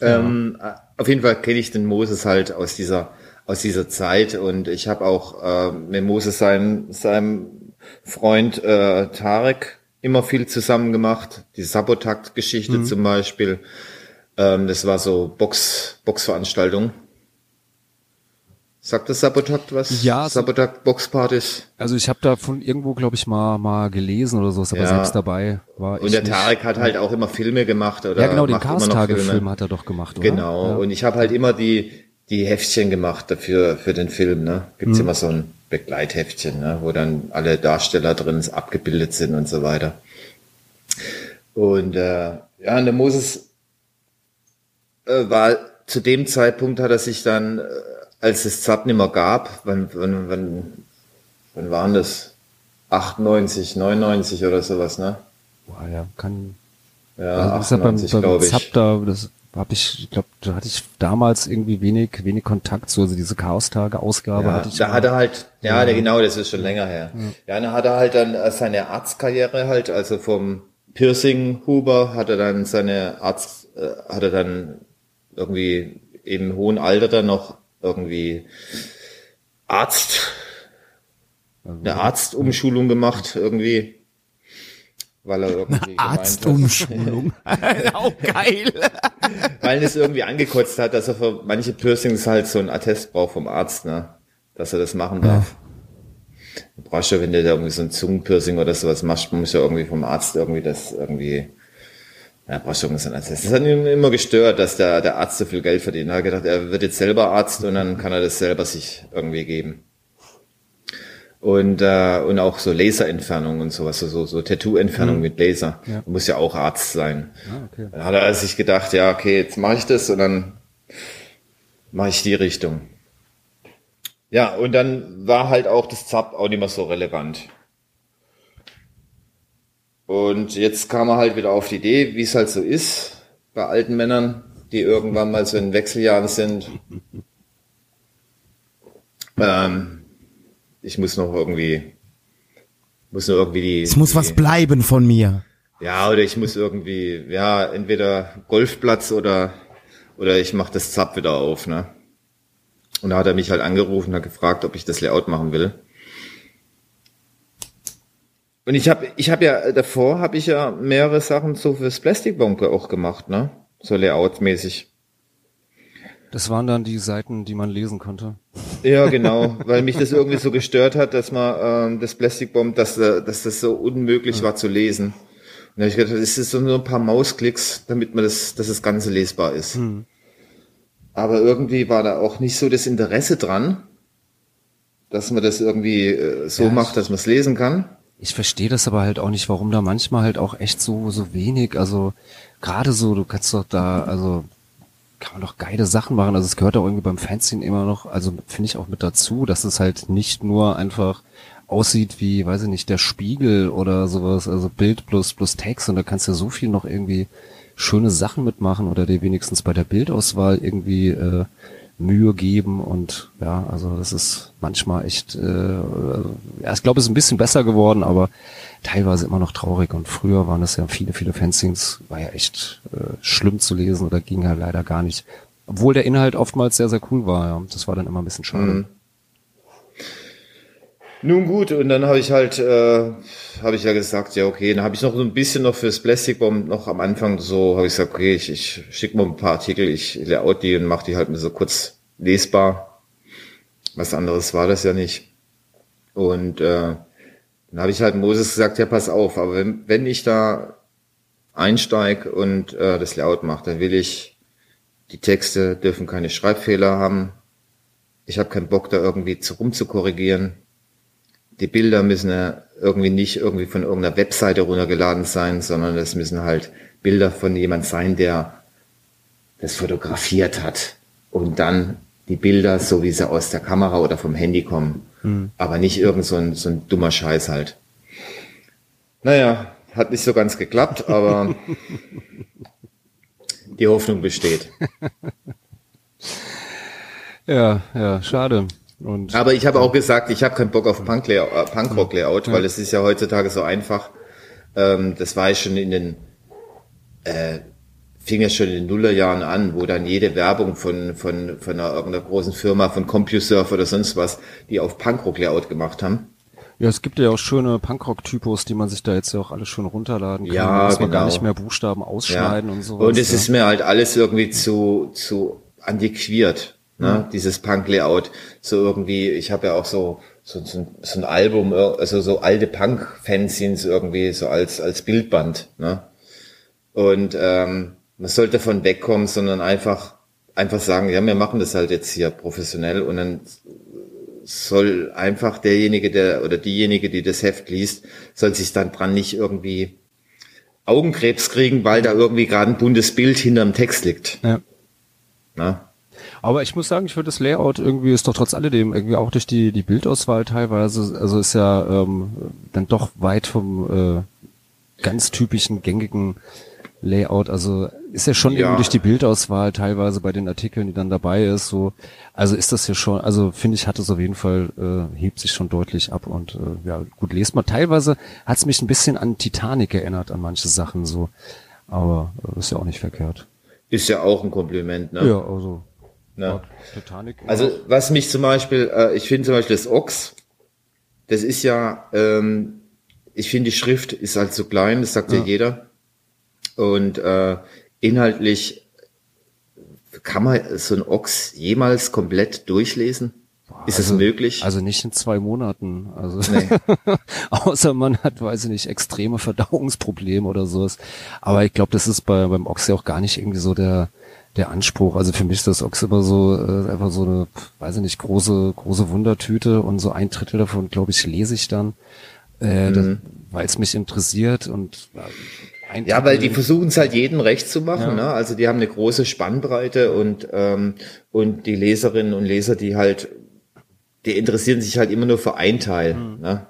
Speaker 4: Ähm, äh, auf jeden Fall kenne ich den Moses halt aus dieser aus dieser Zeit und ich habe auch äh, mit Moses seinem seinem Freund äh, Tarek immer viel zusammen gemacht. Die Sabotakt-Geschichte zum Beispiel. Ähm, das war so Box Boxveranstaltung. Sagt das Sabotakt was?
Speaker 1: Ja,
Speaker 4: Sabotakt Boxpartys.
Speaker 1: Also ich habe da von irgendwo, glaube ich, mal mal gelesen oder so, aber
Speaker 4: Ja.
Speaker 1: selbst dabei war ich
Speaker 4: Und der
Speaker 1: nicht.
Speaker 4: Tarek hat halt auch immer Filme gemacht oder
Speaker 1: Ja, genau, den
Speaker 4: Filme.
Speaker 1: hat er doch gemacht, oder?
Speaker 4: Genau.
Speaker 1: Ja.
Speaker 4: Und ich habe halt immer die die Heftchen gemacht dafür für den Film. Ne, gibt's
Speaker 1: Mhm.
Speaker 4: immer so ein Begleitheftchen, ne, wo dann alle Darsteller drin abgebildet sind und so weiter. Und äh, ja, und der Moses äh, war zu dem Zeitpunkt hat er sich dann, äh, als es Zap nimmer gab, wann, wann, wann, wann waren das? 98, 99 oder sowas, ne?
Speaker 1: Boah, ja, kann.
Speaker 4: Ja,
Speaker 1: also das ist ja beim,
Speaker 4: 98,
Speaker 1: beim
Speaker 4: glaube ich.
Speaker 1: Zap da, das habe ich, ich glaube, da hatte ich damals irgendwie wenig, wenig Kontakt zu, also diese Chaos-Tage-Ausgabe
Speaker 4: Ja,
Speaker 1: hatte ich.
Speaker 4: da hat er halt, ja, der, genau, das ist schon länger her. Ja, dann hat er halt dann äh, seine Arztkarriere halt, also vom Piercing-Huber hat er dann seine Arzt, äh, hat er dann irgendwie im hohen Alter dann noch irgendwie Arzt, eine Arztumschulung gemacht irgendwie, weil er irgendwie
Speaker 3: Arztumschulung. Auch geil.
Speaker 4: weil es irgendwie angekotzt hat, dass er für manche Piercings halt so ein Attest braucht vom Arzt, ne? Dass er das machen darf. Du brauchst ja, wenn du da irgendwie so ein Zungenpiercing oder sowas machst, muss ja irgendwie vom Arzt irgendwie das irgendwie, ja, brauchst du ein Attest. Das hat ihn immer gestört, dass der, der Arzt so viel Geld verdient. Er hat gedacht, er wird jetzt selber Arzt und dann kann er das selber sich irgendwie geben. Und, äh, und auch so Laserentfernung und sowas, so, so, Tattoo-Entfernung mit Laser. Muss ja auch Arzt sein.
Speaker 1: Ah, okay.
Speaker 4: Dann hat er sich gedacht, ja, okay, jetzt mache ich das und dann mache ich die Richtung. Ja, und dann war halt auch das Zap auch nicht mehr so relevant. Und jetzt kam er halt wieder auf die Idee, wie es halt so ist bei alten Männern, die irgendwann mal so in Wechseljahren sind. Ähm, ich muss noch irgendwie, muss nur irgendwie die.
Speaker 3: Es muss
Speaker 4: die,
Speaker 3: was bleiben von mir.
Speaker 4: Ja, oder ich muss irgendwie, ja, entweder Golfplatz oder, oder ich mache das Zap wieder auf, ne? Und da hat er mich halt angerufen und hat gefragt, ob ich das Layout machen will. Und ich habe ich hab ja davor habe ich ja mehrere Sachen so fürs Plastic auch gemacht, ne? So Layout-mäßig.
Speaker 1: Das waren dann die Seiten, die man lesen konnte.
Speaker 4: Ja, genau, weil mich das irgendwie so gestört hat, dass man ähm, das Plastic Bomb, dass, äh, dass das so unmöglich war zu lesen. Und da hab ich gedacht, das ist so nur ein paar Mausklicks, damit man das, dass das Ganze lesbar ist. Aber irgendwie war da auch nicht so das Interesse dran, dass man das irgendwie äh, so
Speaker 1: Ja,
Speaker 4: macht, dass man es lesen kann.
Speaker 1: Ich verstehe das aber halt auch nicht, warum da manchmal halt auch echt so so wenig, also gerade so, du kannst doch da, also kann man doch geile Sachen machen. Also es gehört auch irgendwie beim Fanzine immer noch, also finde ich auch mit dazu, dass es halt nicht nur einfach aussieht wie, weiß ich nicht, der Spiegel oder sowas, also Bild plus plus Text und da kannst du so viel noch irgendwie schöne Sachen mitmachen oder dir wenigstens bei der Bildauswahl irgendwie äh, Mühe geben und ja, also das ist manchmal echt, äh, ja, ich glaube, es ist ein bisschen besser geworden, aber teilweise immer noch traurig und früher waren es ja viele, viele Fanzines, war ja echt äh, schlimm zu lesen oder ging halt leider gar nicht. Obwohl der Inhalt oftmals sehr, sehr cool war, ja. Das war dann immer ein bisschen schade.
Speaker 4: Mhm. Nun gut, und dann habe ich halt, äh, habe ich ja gesagt, ja okay, dann habe ich noch so ein bisschen noch fürs Plastic Bomb noch am Anfang so, habe ich gesagt, okay, ich, ich schicke mal ein paar Artikel, ich layout die und mache die halt so kurz lesbar. Was anderes war das ja nicht. Und äh, dann habe ich halt Moses gesagt, ja pass auf, aber wenn, wenn ich da einsteig und äh, das Layout mache, dann will ich, die Texte dürfen keine Schreibfehler haben. Ich habe keinen Bock da irgendwie zu rumzukorrigieren. Die Bilder müssen ja irgendwie nicht irgendwie von irgendeiner Webseite runtergeladen sein, sondern es müssen halt Bilder von jemand sein, der das fotografiert hat und dann die Bilder, so wie sie aus der Kamera oder vom Handy kommen. Aber nicht irgend so ein, so ein dummer Scheiß halt. Naja, hat nicht so ganz geklappt, aber die Hoffnung besteht.
Speaker 1: Ja, ja, schade. Und
Speaker 4: Aber ich habe auch gesagt, ich habe keinen Bock auf Punk -Layout, äh, Punkrock-Layout, weil es ist ja heutzutage so einfach. Ähm, das war ich schon in den, äh, fing ja schon in den Nullerjahren an, wo dann jede Werbung von, von, von einer, irgendeiner großen Firma, von CompuServe oder sonst was, die auf Punkrock-Layout gemacht haben.
Speaker 1: Ja, es gibt ja auch schöne Punkrock-Typos, die man sich da jetzt ja auch alle schön runterladen kann.
Speaker 4: Ja,
Speaker 1: muss man gar
Speaker 4: genau.
Speaker 1: nicht mehr Buchstaben ausschneiden und sowas.
Speaker 4: Und es
Speaker 1: ja.
Speaker 4: ist mir halt alles irgendwie zu, zu antiquiert, ne? Dieses Punk-Layout. So irgendwie, ich habe ja auch so, so, so, ein- so ein Album, äh, also so alte Punk-Fanzines irgendwie, so als, als Bildband, ne? Und ähm, man sollte davon wegkommen, sondern einfach, einfach sagen, ja, wir machen das halt jetzt hier professionell und dann soll einfach derjenige, der oder diejenige, die das Heft liest, soll sich dann dran nicht irgendwie Augenkrebs kriegen, weil da irgendwie gerade ein buntes Bild hinterm Text liegt.
Speaker 1: Ja.
Speaker 4: Na?
Speaker 1: Aber ich muss sagen, ich finde das Layout irgendwie ist doch trotz alledem irgendwie auch durch die die Bildauswahl teilweise, also ist ja ähm, dann doch weit vom äh, ganz typischen gängigen Layout. Also ist ja schon
Speaker 4: Ja.
Speaker 1: irgendwie durch die Bildauswahl teilweise bei den Artikeln, die dann dabei ist. So, also ist das hier schon. Also finde ich, hat es auf jeden Fall äh, hebt sich schon deutlich ab und äh, ja gut lest man. Teilweise hat es mich ein bisschen an Titanic erinnert an manche Sachen so, aber äh, ist ja auch nicht verkehrt.
Speaker 4: Ist ja auch ein Kompliment, ne?
Speaker 1: Ja, also
Speaker 4: Ne?
Speaker 1: Titanic.
Speaker 4: Also was mich zum Beispiel, äh, ich finde zum Beispiel das Ochs, das ist ja, ähm, ich finde die Schrift ist halt so klein, das sagt ja, jeder. Und äh, inhaltlich kann man so ein Ochs jemals komplett durchlesen? ist es
Speaker 1: also,
Speaker 4: möglich?
Speaker 1: Also nicht in zwei Monaten. Also
Speaker 4: Nee.
Speaker 1: außer man hat, weiß ich nicht, extreme Verdauungsprobleme oder sowas. Aber ich glaube, das ist bei beim Ochs ja auch gar nicht irgendwie so der der Anspruch. Also für mich ist das Ochs immer so äh, einfach so eine, weiß ich nicht, große große Wundertüte und so ein Drittel davon, glaube ich, lese ich dann, äh,
Speaker 4: Mhm.
Speaker 1: weil es mich interessiert und äh,
Speaker 4: Ja, weil die versuchen es halt jedem recht zu machen.
Speaker 1: Ja.
Speaker 4: Ne? Also die haben eine große Spannbreite und ähm, und die Leserinnen und Leser, die halt, die interessieren sich halt immer nur für ein Teil.
Speaker 1: Mhm.
Speaker 4: Ne?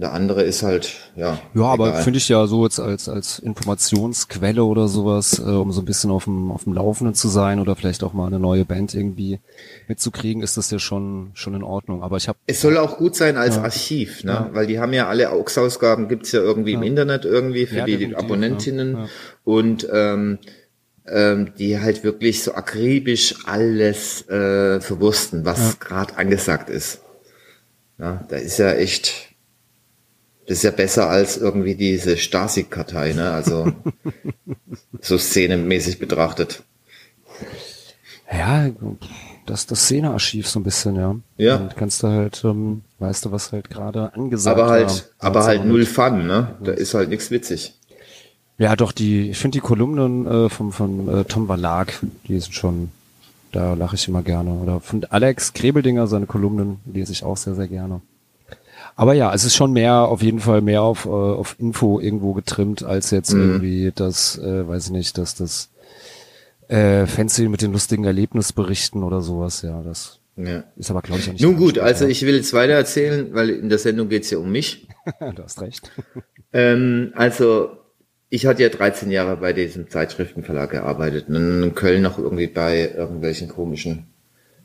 Speaker 4: Der andere ist halt, ja.
Speaker 1: Ja, aber finde ich ja so jetzt als, als Informationsquelle oder sowas, äh, um so ein bisschen auf dem, auf dem Laufenden zu sein oder vielleicht auch mal eine neue Band irgendwie mitzukriegen, ist das ja schon, schon in Ordnung. Aber ich habe
Speaker 4: Es soll auch gut sein als Archiv, ne?
Speaker 1: Ja.
Speaker 4: weil die haben ja alle AUX-Ausgaben, gibt's ja irgendwie im Internet irgendwie für
Speaker 1: Ja,
Speaker 4: die
Speaker 1: definitiv,
Speaker 4: Abonnentinnen
Speaker 1: ja. Ja.
Speaker 4: und ähm, ähm, die halt wirklich so akribisch alles äh, verwursten, was gerade angesagt ist. Ja, da ist ja echt, das ist ja besser als irgendwie diese Stasi-Kartei, ne? Also so szenemäßig betrachtet.
Speaker 1: Ja, das das Szenearchiv so ein bisschen, ja.
Speaker 4: Ja.
Speaker 1: Und kannst du halt, ähm, weißt du, was halt gerade angesagt
Speaker 4: Aber halt,
Speaker 1: war.
Speaker 4: aber halt
Speaker 1: 1900.
Speaker 4: null Fun, ne? Da ist halt nichts witzig.
Speaker 1: Ja, doch, die, ich finde die Kolumnen äh, vom, von äh, Tom Verlag, die sind schon, da lache ich immer gerne. Oder von Alex Krebeldinger, seine Kolumnen lese ich auch sehr, sehr gerne. Aber ja, es ist schon mehr, auf jeden Fall mehr auf, äh, auf Info irgendwo getrimmt, als jetzt irgendwie das, äh, weiß ich nicht, dass das äh, Fancy mit den lustigen Erlebnisberichten oder sowas, ja, das
Speaker 4: Ja.
Speaker 1: ist aber, glaube ich, nicht
Speaker 4: Nun gut,
Speaker 1: Anspruch,
Speaker 4: also ich will jetzt weiter erzählen, weil in der Sendung geht's ja um mich.
Speaker 1: ja. du hast recht.
Speaker 4: Ähm, also ich hatte ja 13 Jahre bei diesem Zeitschriftenverlag gearbeitet und in Köln noch irgendwie bei irgendwelchen komischen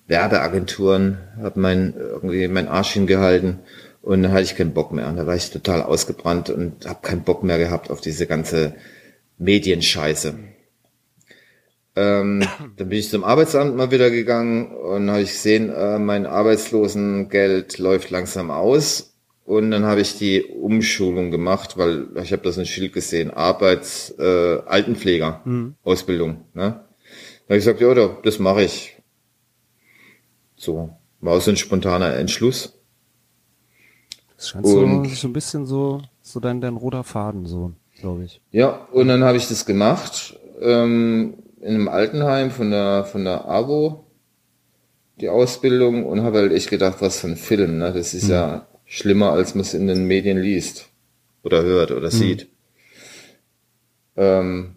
Speaker 4: Werbeagenturen, habe mein irgendwie mein Arsch hingehalten und dann hatte ich keinen Bock mehr. Und da war ich total ausgebrannt und habe keinen Bock mehr gehabt auf diese ganze Medienscheiße. Ähm, dann bin ich zum Arbeitsamt mal wieder gegangen und habe ich gesehen, äh, mein Arbeitslosengeld läuft langsam aus. Und dann habe ich die Umschulung gemacht, weil ich habe das ein Schild gesehen, Arbeits äh, Altenpfleger Ausbildung. Ne? Da habe ich gesagt, ja, da- das mache ich. So, war so ein spontaner Entschluss.
Speaker 1: Das scheint so,
Speaker 4: Und-
Speaker 1: so ein bisschen so, so dein, dein roter Faden, so, glaube ich.
Speaker 4: Ja, und dann habe ich das gemacht ähm, in einem Altenheim von der von der AWO die Ausbildung und habe halt echt gedacht, was für ein Film. Ne? Das ist ja schlimmer, als man es in den Medien liest oder hört oder sieht. Ähm,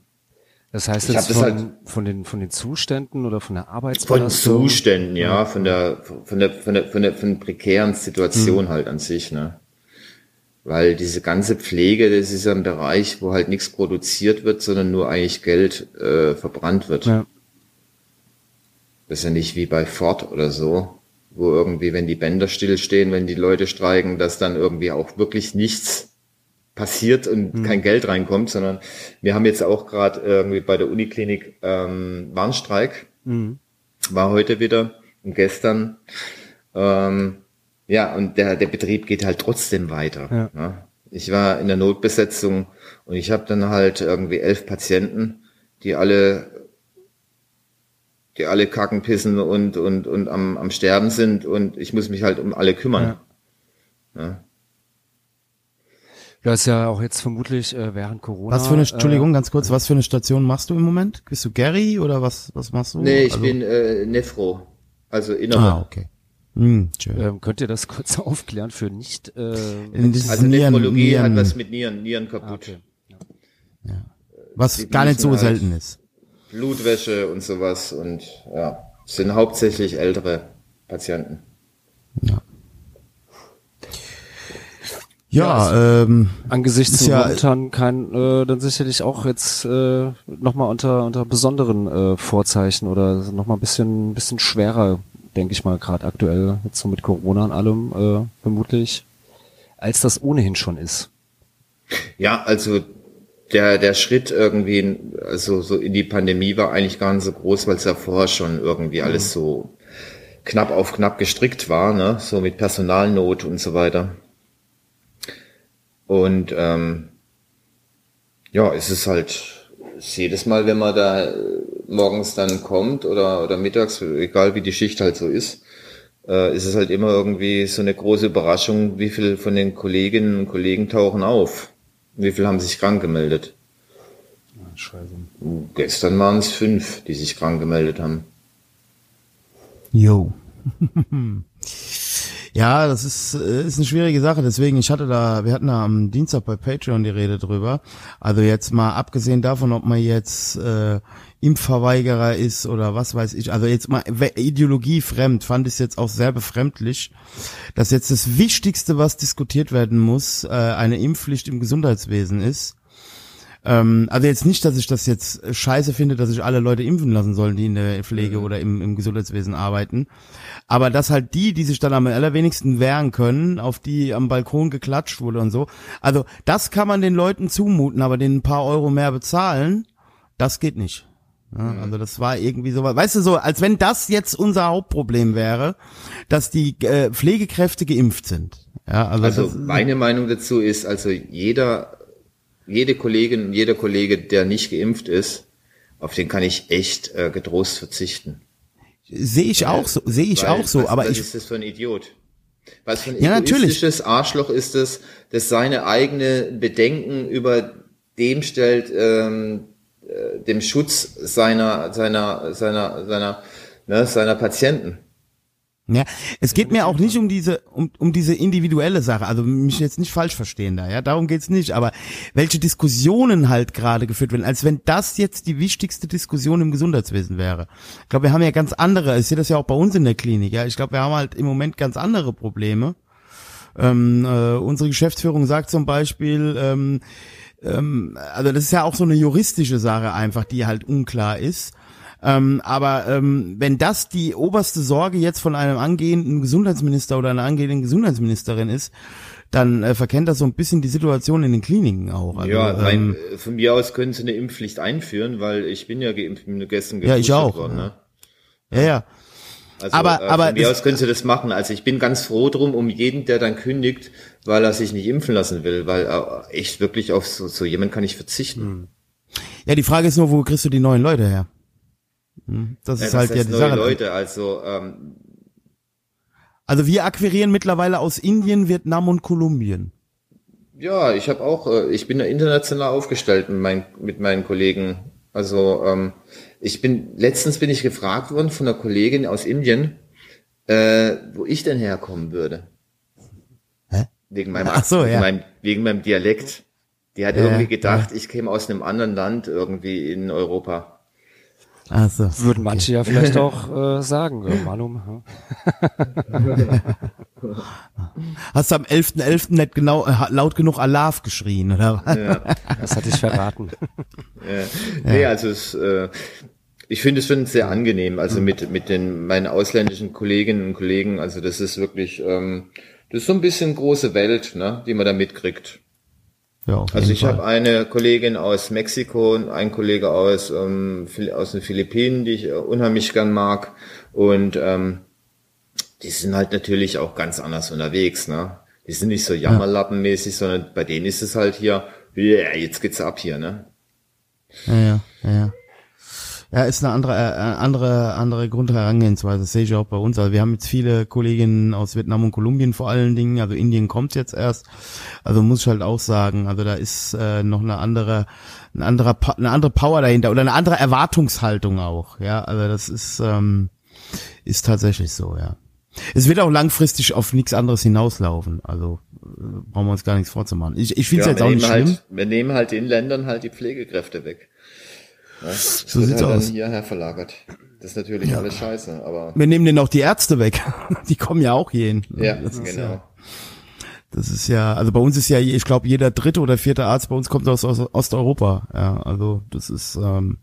Speaker 1: Das heißt
Speaker 4: Ich
Speaker 1: jetzt von,
Speaker 4: halt-
Speaker 1: von den von den Zuständen oder von der
Speaker 4: von
Speaker 1: Arbeitsbelastung?
Speaker 4: Zuständen, ja, von der von der von der von der, von der prekären Situation halt an sich, ne? Weil diese ganze Pflege, das ist ja ein Bereich, wo halt nichts produziert wird, sondern nur eigentlich Geld äh, verbrannt wird.
Speaker 1: Ja.
Speaker 4: Das ist ja nicht wie bei Ford oder so, wo irgendwie, wenn die Bänder stillstehen, wenn die Leute streiken, dass dann irgendwie auch wirklich nichts passiert und kein Geld reinkommt, sondern wir haben jetzt auch gerade irgendwie bei der Uniklinik ähm, Warnstreik, war heute wieder und gestern. Ähm, ja, und der, der Betrieb geht halt trotzdem weiter.
Speaker 1: Ja.
Speaker 4: Ne? Ich war in der Notbesetzung und ich habe dann halt irgendwie elf Patienten, die alle die alle kacken, pissen und, und, und am, am Sterben sind und ich muss mich halt um alle kümmern.
Speaker 1: Du hast ja auch jetzt vermutlich äh, während Corona.
Speaker 3: Was für eine,
Speaker 1: äh,
Speaker 3: Entschuldigung, ganz kurz, was für eine Station machst du im Moment? Bist du Gary oder was, was machst du?
Speaker 4: Nee, ich
Speaker 3: Also-
Speaker 4: bin äh, Nephro, also innere.
Speaker 3: Ah, okay. Hm, schön.
Speaker 1: Ähm, könnt ihr das kurz aufklären für nicht? Äh,
Speaker 4: Also
Speaker 3: Nieren,
Speaker 4: Nephrologie hat
Speaker 3: Nieren,
Speaker 4: was mit Nieren, Nieren kaputt.
Speaker 1: okay.
Speaker 3: was
Speaker 4: die
Speaker 3: gar nicht so
Speaker 4: müssen halt-
Speaker 3: selten ist.
Speaker 4: Blutwäsche und sowas und ja, sind hauptsächlich ältere Patienten.
Speaker 3: Ja, ähm,
Speaker 1: Angesichts
Speaker 3: Ist
Speaker 1: von
Speaker 3: ja-
Speaker 1: momentan kein, äh, dann sicherlich auch jetzt äh, nochmal unter unter besonderen äh, Vorzeichen oder nochmal ein bisschen bisschen schwerer, denke ich mal, gerade aktuell jetzt so mit Corona und allem äh, vermutlich, als das ohnehin schon ist.
Speaker 4: Ja, also der, der Schritt irgendwie, also so in die Pandemie war eigentlich gar nicht so groß, weil es ja vorher schon irgendwie alles so knapp auf knapp gestrickt war, ne? So mit Personalnot und so weiter. Und ähm, ja, es ist halt es ist jedes Mal, wenn man da äh, morgens dann kommt oder, oder mittags, egal wie die Schicht halt so ist, äh, ist es halt immer irgendwie so eine große Überraschung, wie viel von den Kolleginnen und Kollegen tauchen auf. Wie viel haben sich krank gemeldet?
Speaker 1: Scheiße.
Speaker 4: Gestern waren es fünf, die sich krank gemeldet haben.
Speaker 3: yo. Ja, das ist, äh, ist eine schwierige Sache. Deswegen, ich hatte da, wir hatten da am Dienstag bei Patreon die Rede drüber. Also jetzt mal abgesehen davon, ob man jetzt äh, Impfverweigerer ist oder was weiß ich. Also jetzt mal Ideologie fremd, fand ich es jetzt auch sehr befremdlich, dass jetzt das Wichtigste, was diskutiert werden muss, äh, eine Impfpflicht im Gesundheitswesen ist. Ähm, also jetzt nicht, dass ich das jetzt scheiße finde, dass sich alle Leute impfen lassen sollen, die in der Pflege oder im, im Gesundheitswesen arbeiten. Aber dass halt die, die sich dann am allerwenigsten wehren können, auf die am Balkon geklatscht wurde und so. Also das kann man den Leuten zumuten, aber den ein paar Euro mehr bezahlen, das geht nicht. Ja, also das war irgendwie so, weißt du so, als wenn das jetzt unser Hauptproblem wäre, dass die äh, Pflegekräfte geimpft sind. Ja, also,
Speaker 4: also meine Meinung dazu ist, also jeder, jede Kollegin, jeder Kollege, der nicht geimpft ist, auf den kann ich echt äh, getrost verzichten.
Speaker 3: Sehe ich weil, auch so, sehe ich weil, auch so,
Speaker 4: was,
Speaker 3: aber
Speaker 4: was
Speaker 3: ich.
Speaker 4: ist das für ein Idiot? Was für ein
Speaker 3: ja,
Speaker 4: egoistisches natürlich. Arschloch ist es, das seine eigene Bedenken über dem stellt, ähm, äh, dem Schutz seiner, seiner, seiner, seiner, ne, seiner Patienten.
Speaker 3: Ja, es geht mir auch nicht um diese um, um diese individuelle Sache, also mich jetzt nicht falsch verstehen da, ja, darum geht's nicht, aber welche Diskussionen halt gerade geführt werden, als wenn das jetzt die wichtigste Diskussion im Gesundheitswesen wäre. Ich glaube, wir haben ja ganz andere, ich sehe das ja auch bei uns in der Klinik, ja, ich glaube, wir haben halt im Moment ganz andere Probleme. Ähm, äh, unsere Geschäftsführung sagt zum Beispiel, ähm, ähm, also das ist ja auch so eine juristische Sache einfach, die halt unklar ist. Ähm, aber ähm, wenn das die oberste Sorge jetzt von einem angehenden Gesundheitsminister oder einer angehenden Gesundheitsministerin ist, dann äh, verkennt das so ein bisschen die Situation in den Kliniken auch.
Speaker 4: Also, ja, rein, ähm, äh, von mir aus können sie eine Impfpflicht einführen, weil ich bin ja geimpft, gestern
Speaker 3: Ja, ich auch. Worden, ne? Ja, ja.
Speaker 4: Also, aber, äh, aber von mir aus können sie das machen. Also ich bin ganz froh drum um jeden, der dann kündigt, weil er sich nicht impfen lassen will, weil äh, echt wirklich auf so, so jemand kann ich verzichten. Hm.
Speaker 3: Ja, die Frage ist nur, wo kriegst du die neuen Leute her? Hm, das ist ja, halt ja die
Speaker 4: neue
Speaker 3: Sache.
Speaker 4: Leute, also ähm,
Speaker 3: also wir akquirieren mittlerweile aus Indien, Vietnam und Kolumbien.
Speaker 4: Ja, ich habe auch, äh, ich bin da international aufgestellt mit, mein, mit meinen Kollegen. Also ähm, ich bin letztens bin ich gefragt worden von einer Kollegin aus Indien, äh, wo ich denn herkommen würde.
Speaker 3: Hä?
Speaker 4: Wegen meinem,
Speaker 3: Ach so, ja.
Speaker 4: meinem wegen meinem Dialekt. Die hat
Speaker 3: Ja,
Speaker 4: irgendwie gedacht,
Speaker 3: ja.
Speaker 4: ich käme aus einem anderen Land irgendwie in Europa.
Speaker 3: Ach so.
Speaker 1: Würden manche ja vielleicht auch äh, sagen, äh, Manum.
Speaker 3: Hast du am 11.11. nicht genau äh, laut genug Alarv geschrien, oder was?
Speaker 4: Ja.
Speaker 1: Das hatte ich verraten.
Speaker 4: Ja. Nee, also es, äh, ich finde es schon sehr angenehm, also mit, mit den meinen ausländischen Kolleginnen und Kollegen, also das ist wirklich, ähm, das ist so ein bisschen große Welt, ne, die man da mitkriegt.
Speaker 3: Ja,
Speaker 4: Also ich habe eine Kollegin aus Mexiko, und einen Kollege aus ähm, aus den Philippinen, die ich äh, unheimlich gern mag und ähm, die sind halt natürlich auch ganz anders unterwegs, ne? Die sind nicht so jammerlappenmäßig, sondern bei denen ist es halt hier, yeah, jetzt geht's ab hier, ne?
Speaker 3: Ja, ja, ja, ja. Ist eine andere, äh, andere, andere Grundherangehensweise. Das sehe ich auch bei uns. Also wir haben jetzt viele Kolleginnen aus Vietnam und Kolumbien vor allen Dingen. Also Indien kommt jetzt erst. Also muss ich halt auch sagen. Also da ist äh, noch eine andere, ein anderer, Pa- eine andere Power dahinter oder eine andere Erwartungshaltung auch. Ja, also das ist, ähm, ist tatsächlich so. Ja. Es wird auch langfristig auf nichts anderes hinauslaufen. Also äh, brauchen wir uns gar nichts vorzumachen. Ich, ich finde es
Speaker 4: Ja,
Speaker 3: jetzt auch nicht schlimm.
Speaker 4: halt, wir nehmen halt den Ländern halt die Pflegekräfte weg. Ja, das
Speaker 3: So sieht's
Speaker 4: halt
Speaker 3: aus.
Speaker 4: hierher verlagert. Das ist natürlich alles scheiße, aber
Speaker 3: Wir nehmen denen auch die Ärzte weg. Die kommen ja auch hier hin.
Speaker 4: ja,
Speaker 3: das ist
Speaker 4: genau.
Speaker 3: ja, das ist ja, also bei uns ist ja, ich glaube, jeder dritte oder vierte Arzt bei uns kommt aus, aus Osteuropa. Ja, also das ist, ähm,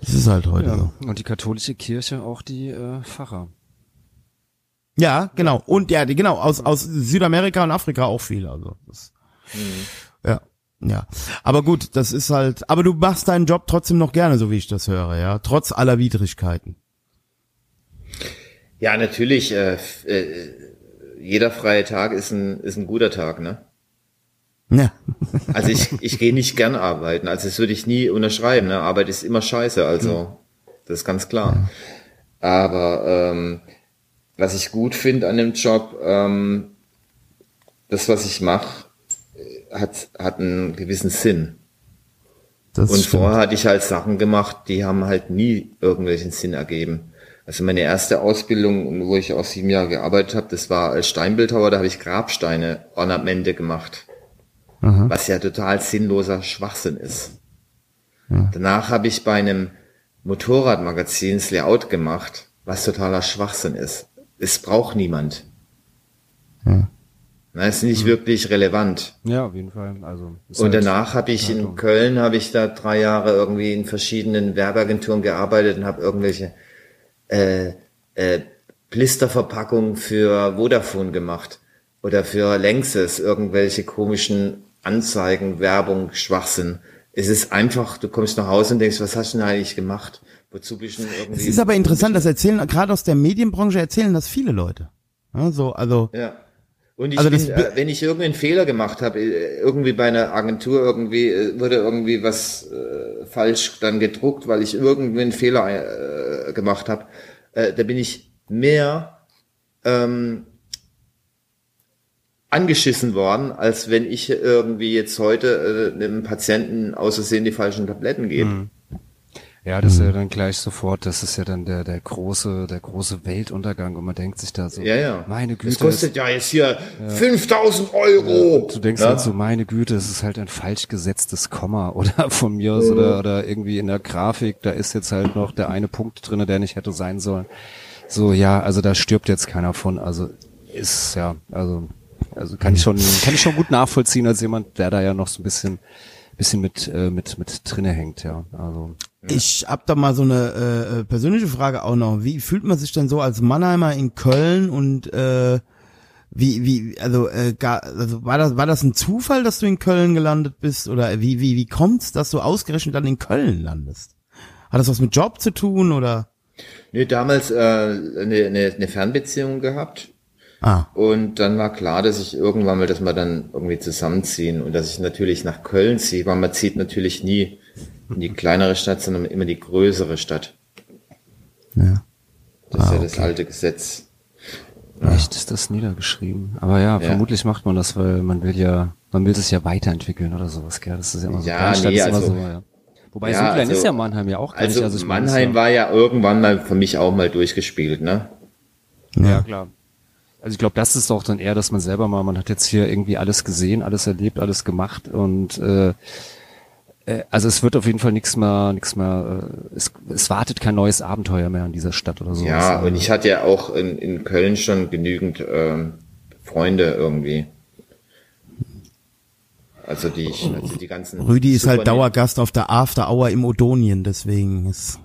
Speaker 3: das ist halt heute so.
Speaker 1: Ja. Und die katholische Kirche auch die äh, Pfarrer.
Speaker 3: Ja, genau. Und ja, die- genau, aus, aus Südamerika und Afrika auch viel. Also das, ja. Ja, aber gut, das ist halt, aber du machst deinen Job trotzdem noch gerne, so wie ich das höre, ja, trotz aller Widrigkeiten.
Speaker 4: Ja, natürlich, äh, äh, jeder freie Tag ist ein, ist ein guter Tag, ne?
Speaker 3: Ja,
Speaker 4: Also ich, ich gehe nicht gern arbeiten, also das würde ich nie unterschreiben, ne? Arbeit ist immer scheiße, also das ist ganz klar. Aber ähm, was ich gut finde an dem Job, ähm, das, was ich mache, hat, hat einen gewissen Sinn.
Speaker 3: das
Speaker 4: Und
Speaker 3: stimmt.
Speaker 4: vorher hatte ich halt Sachen gemacht, die haben halt nie irgendwelchen Sinn ergeben. Also meine erste Ausbildung, wo ich auch sieben Jahre gearbeitet habe, das war als Steinbildhauer, da habe ich Grabsteine, Ornamente gemacht. Was ja total sinnloser Schwachsinn ist. Danach habe ich bei einem Motorradmagazin das Layout gemacht, was totaler Schwachsinn ist. Es braucht niemand. Na, ist nicht wirklich relevant.
Speaker 1: Ja, auf jeden Fall. Also
Speaker 4: Und
Speaker 1: halt-
Speaker 4: danach habe ich in Köln, habe ich da drei Jahre irgendwie in verschiedenen Werbeagenturen gearbeitet und habe irgendwelche äh, äh, Blisterverpackungen für Vodafone gemacht oder für Längses, irgendwelche komischen Anzeigen, Werbung, Schwachsinn. Es ist einfach, du kommst nach Hause und denkst, was hast du denn eigentlich gemacht? Wozu bist du denn irgendwie?
Speaker 3: Es ist aber interessant, das erzählen, gerade aus der Medienbranche erzählen das viele Leute. Ja, so, also,
Speaker 4: Ja. Und ich
Speaker 3: Also
Speaker 4: bin,
Speaker 3: das
Speaker 4: äh, wenn ich irgendeinen Fehler gemacht habe, äh, irgendwie bei einer Agentur irgendwie äh, wurde irgendwie was äh, falsch dann gedruckt, weil ich irgendwie einen Fehler äh, gemacht habe, äh, da bin ich mehr ähm, angeschissen worden, als wenn ich irgendwie jetzt heute äh, einem Patienten außersehen die falschen Tabletten gebe.
Speaker 1: Ja, das ist
Speaker 3: Mhm.
Speaker 1: ja dann gleich sofort, das ist ja dann der, der große, der große Weltuntergang und man denkt sich da so,
Speaker 4: Ja, ja.
Speaker 1: meine
Speaker 4: Das
Speaker 1: Güte.
Speaker 4: kostet ja jetzt hier 5000 Euro.
Speaker 1: Du denkst
Speaker 4: Ja.
Speaker 1: halt so, meine Güte, es ist halt ein falsch gesetztes Komma oder von mir aus oder, oder irgendwie in der Grafik, da ist jetzt halt noch der eine Punkt drinne, der nicht hätte sein sollen. So, ja, also da stirbt jetzt keiner von, also ist, ja, also, also kann ich schon, kann ich schon gut nachvollziehen als jemand, der da ja noch so ein bisschen, bisschen mit, äh, mit, mit drinne hängt, ja, also.
Speaker 3: ich hab da mal so eine äh, persönliche Frage auch noch. Wie fühlt man sich denn so als Mannheimer in Köln und äh, wie, wie, also, äh, gar, also war das, war das ein Zufall, dass du in Köln gelandet bist? Oder wie, wie, wie kommt's, dass du ausgerechnet dann in Köln landest? Hat das was mit Job zu tun oder?
Speaker 4: Nee, damals äh, eine, eine, eine Fernbeziehung gehabt.
Speaker 3: Ah,
Speaker 4: Und dann war klar, dass ich irgendwann mal, dass wir dann irgendwie zusammenziehen und dass ich natürlich nach Köln ziehe, weil man zieht natürlich nie in die kleinere Stadt, sondern immer die größere Stadt.
Speaker 3: ja.
Speaker 4: Das ist
Speaker 3: Ah,
Speaker 4: ja das
Speaker 3: okay.
Speaker 4: alte Gesetz.
Speaker 1: Echt ist das niedergeschrieben. Aber ja,
Speaker 4: Ja.
Speaker 1: vermutlich macht man das, weil man will ja, man will sich ja weiterentwickelt oder sowas, gell? Das ist ja immer so.
Speaker 4: Ja, nee,
Speaker 1: ist immer
Speaker 4: also-
Speaker 1: so, ja. Wobei
Speaker 4: Ja,
Speaker 1: Südlein
Speaker 4: also-
Speaker 1: ist ja Mannheim ja auch gar
Speaker 4: Also,
Speaker 1: nicht. es
Speaker 4: Mannheim
Speaker 1: ist
Speaker 4: war ja irgendwann mal für mich auch mal durchgespielt, ne?
Speaker 1: ja, ja klar. Also ich glaube, das ist auch dann eher, dass man selber mal, man hat jetzt hier irgendwie alles gesehen, alles erlebt, alles gemacht und äh, äh, also es wird auf jeden Fall nichts mehr, nichts mehr, äh, es, es wartet kein neues Abenteuer mehr an dieser Stadt oder so.
Speaker 4: Ja, und ich hatte ja auch in, in Köln schon genügend ähm, Freunde irgendwie. Also die ich, also die ganzen.
Speaker 3: Rüdi ist halt Dauergast auf der After Hour im Odonien, deswegen ist.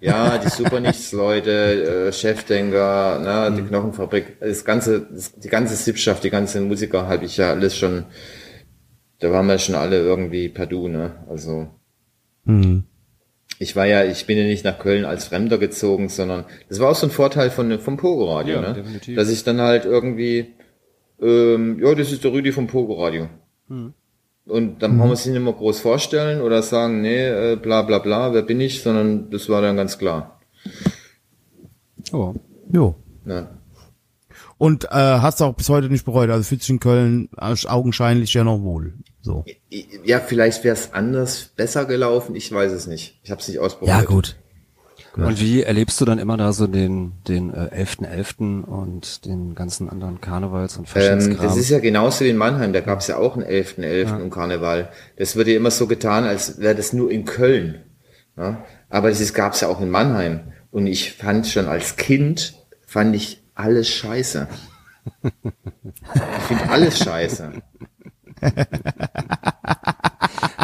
Speaker 4: Ja, die Supernichtsleute, äh, Chefdenker, ne,
Speaker 3: Mhm.
Speaker 4: die Knochenfabrik, das ganze, das, die ganze Sippschaft, die ganzen Musiker habe ich ja alles schon, da waren wir schon alle irgendwie per Du, ne? Also
Speaker 3: Hm.
Speaker 4: ich war ja, ich bin ja nicht nach Köln als Fremder gezogen, sondern das war auch so ein Vorteil von vom Pogo Radio,
Speaker 1: Ja,
Speaker 4: ne?
Speaker 1: definitiv.
Speaker 4: Dass ich dann halt irgendwie, ähm, ja, das ist der Rüdi vom Pogo Radio. Und dann brauchen wir uns nicht immer groß vorstellen oder sagen, nee, äh, bla bla bla, wer bin ich, sondern das war dann ganz klar.
Speaker 1: Oh.
Speaker 3: Jo.
Speaker 4: Ne?
Speaker 3: Und äh, hast du auch bis heute nicht bereut, also fühlt sich in Köln augenscheinlich ja noch wohl. So.
Speaker 4: Ja, vielleicht wäre es anders, besser gelaufen, ich weiß es nicht. Ich habe es nicht ausprobiert.
Speaker 3: Ja, gut.
Speaker 1: Und wie erlebst du dann immer da so den den äh, 11.11. und den ganzen anderen Karnevals und
Speaker 4: Ähm,
Speaker 1: Faschingskram?
Speaker 4: das ist ja genauso wie in Mannheim, da gab es ja auch einen 11.11. im Karneval. Das wird ja immer so getan, als wäre das nur in Köln. Ja? Aber das gab es ja auch in Mannheim. Und ich fand schon als Kind, fand ich alles scheiße. Ich finde alles scheiße.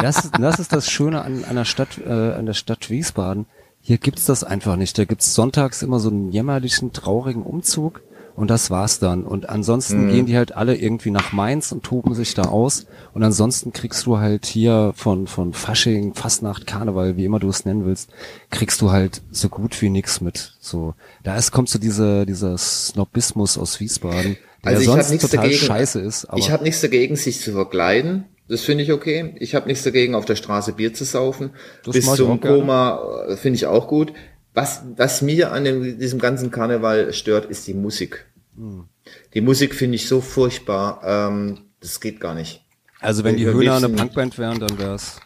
Speaker 1: Das, ist- das ist das Schöne an, an der Stadt, äh, an der Stadt Wiesbaden. Hier gibt's das einfach nicht. Da gibt's sonntags immer so einen jämmerlichen, traurigen Umzug und das war's dann. Und ansonsten gehen die halt alle irgendwie nach Mainz und toben sich da aus. Und ansonsten kriegst du halt hier von, von Fasching, Fastnacht, Karneval, wie immer du es nennen willst, kriegst du halt so gut wie nix mit. So, da ist, kommt so dieser, dieser Snobismus aus Wiesbaden, der
Speaker 4: Also ich habe
Speaker 1: sonst
Speaker 4: nichts
Speaker 1: total
Speaker 4: dagegen.
Speaker 1: scheiße ist. Aber
Speaker 4: ich habe nichts dagegen, sich zu verkleiden. Das finde ich okay. Ich habe nichts dagegen, auf der Straße Bier zu saufen.
Speaker 1: Das
Speaker 4: Bis zum. Koma äh, finde ich auch gut. Was, was mir an dem, diesem ganzen Karneval stört, ist die Musik.
Speaker 1: Hm.
Speaker 4: Die Musik finde ich so furchtbar. Ähm, das geht gar nicht.
Speaker 1: also wenn die
Speaker 4: Ich
Speaker 1: Höhner eine Punkband wären, dann wär's.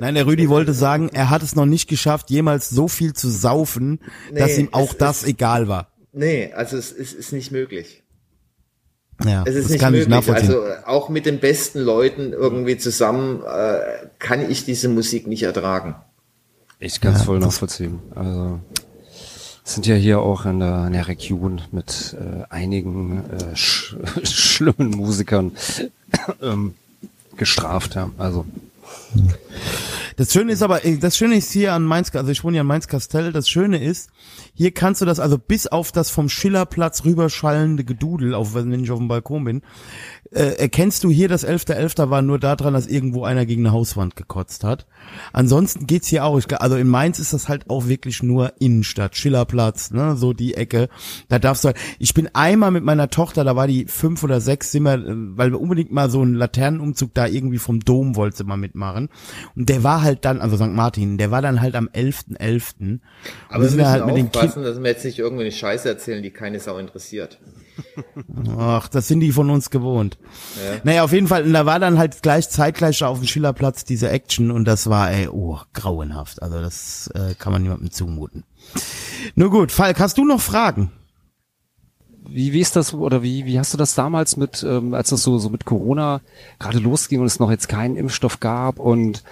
Speaker 3: Nein, der Rüdi wollte sagen, er hat es noch nicht geschafft, jemals so viel zu saufen, dass
Speaker 4: Nee,
Speaker 3: ihm auch
Speaker 4: es
Speaker 3: das
Speaker 4: ist-
Speaker 3: egal war.
Speaker 4: Nee, also es ist, ist nicht möglich.
Speaker 3: Ja,
Speaker 4: Es ist
Speaker 3: das
Speaker 4: nicht
Speaker 3: kann ich
Speaker 4: möglich.
Speaker 3: nachvollziehen.
Speaker 4: Also äh, auch mit den besten Leuten irgendwie zusammen äh, kann ich diese Musik nicht ertragen.
Speaker 1: Ich kann es voll nachvollziehen. Also es sind ja hier auch in der, in der Region mit äh, einigen äh, sch schlimmen Musikern ähm, gestraft. Ja. Also
Speaker 3: Das Schöne ist aber, äh, das Schöne ist hier an Mainz, also ich wohne ja in Mainz-Kastell, das Schöne ist, hier kannst du das, also bis auf das vom Schillerplatz rüberschallende Gedudel, auf, wenn ich auf dem Balkon bin, äh, erkennst du hier, das 11.11. war nur daran, dass irgendwo einer gegen eine Hauswand gekotzt hat. Ansonsten geht's hier auch, ich, also in Mainz ist das halt auch wirklich nur Innenstadt, Schillerplatz, ne, so die Ecke. Da darfst du halt, ich bin einmal mit meiner Tochter, da war die fünf oder sechs, sind wir, äh, weil wir unbedingt mal so einen Laternenumzug da irgendwie vom Dom wollte sie mal mitmachen. Und der war halt dann, also St. Martin, der war dann halt am 11.11. Und
Speaker 4: Aber
Speaker 3: wir
Speaker 4: wir
Speaker 3: sind
Speaker 4: müssen
Speaker 3: da halt mit den
Speaker 4: aufpassen, dass wir jetzt nicht irgendeine Scheiße erzählen, die keine Sau interessiert.
Speaker 3: Ach, das sind die von uns gewohnt. Naja, auf jeden Fall, und da war dann halt gleich zeitgleich auf dem Schillerplatz diese Action und das war, ey, oh, grauenhaft. Also das äh, kann man niemandem zumuten. Nur gut, Falk, hast du noch Fragen?
Speaker 1: wie, wie ist das oder wie, wie hast du das damals mit, ähm, als das so, so mit Corona gerade losging und es noch jetzt keinen Impfstoff gab und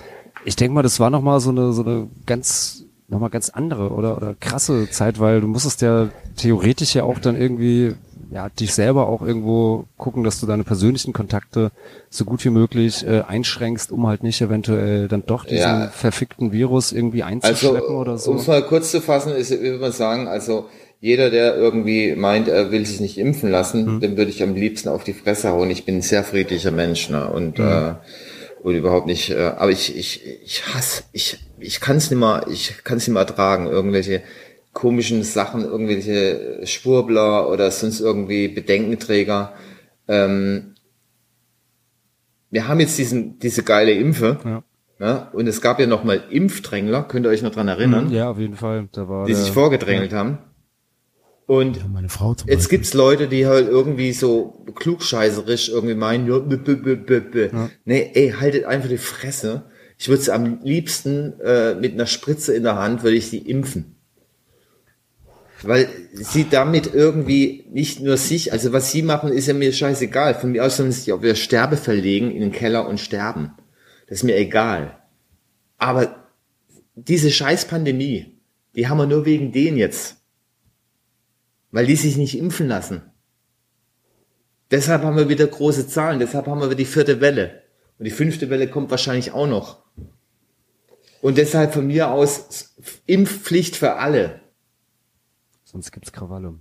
Speaker 1: ich denke mal, das war noch mal so eine, so eine ganz, noch mal ganz andere oder, oder krasse Zeit, weil du musstest ja theoretisch ja auch dann irgendwie, ja, dich selber auch irgendwo gucken, dass du deine persönlichen Kontakte so gut wie möglich äh, einschränkst, um halt nicht eventuell dann doch diesen
Speaker 4: Ja.
Speaker 1: verfickten Virus irgendwie
Speaker 4: Also,
Speaker 1: einzuschleppen oder so.
Speaker 4: um es mal kurz zu fassen, ist, würde man sagen, also jeder, der irgendwie meint, er will sich nicht impfen lassen,
Speaker 1: Mhm.
Speaker 4: dem würde ich am liebsten auf die Fresse hauen. Ich bin ein sehr friedlicher Mensch, ne? Und, äh, und überhaupt nicht, äh, aber ich, ich, ich hasse, ich, ich kann es nicht mehr, ich kann es nicht mehr ertragen, irgendwelche komischen Sachen, irgendwelche Schwurbler oder sonst irgendwie Bedenkenträger. Ähm, wir haben jetzt diesen, diese geile Impfe.
Speaker 1: Ja.
Speaker 4: Ne? Und es gab ja noch mal Impfdrängler, könnt ihr euch noch dran erinnern,
Speaker 1: ja, auf jeden Fall. Da war
Speaker 4: die
Speaker 1: der,
Speaker 4: sich vorgedrängelt haben. Und
Speaker 3: Meine Frau zum
Speaker 4: jetzt
Speaker 3: Beispiel.
Speaker 4: gibt's Leute, die halt irgendwie so klugscheißerisch irgendwie meinen, ja, b, b, b, b, b. nee, ey, haltet einfach die Fresse. Ich würde am liebsten äh, mit einer Spritze in der Hand, würde ich sie impfen. Weil sie damit irgendwie nicht nur sich, also was sie machen, ist ja mir scheißegal. Von mir aus sollen sie sich auf ihr Sterbefell legen in den Keller und sterben. Das ist mir egal. Aber diese scheiß Pandemie, die haben wir nur wegen denen jetzt. Weil die sich nicht impfen lassen. Deshalb haben wir wieder große Zahlen, deshalb haben wir die vierte Welle. Und die fünfte Welle kommt wahrscheinlich auch noch. Und deshalb von mir aus Impfpflicht für alle.
Speaker 1: Sonst gibt's Krawalle.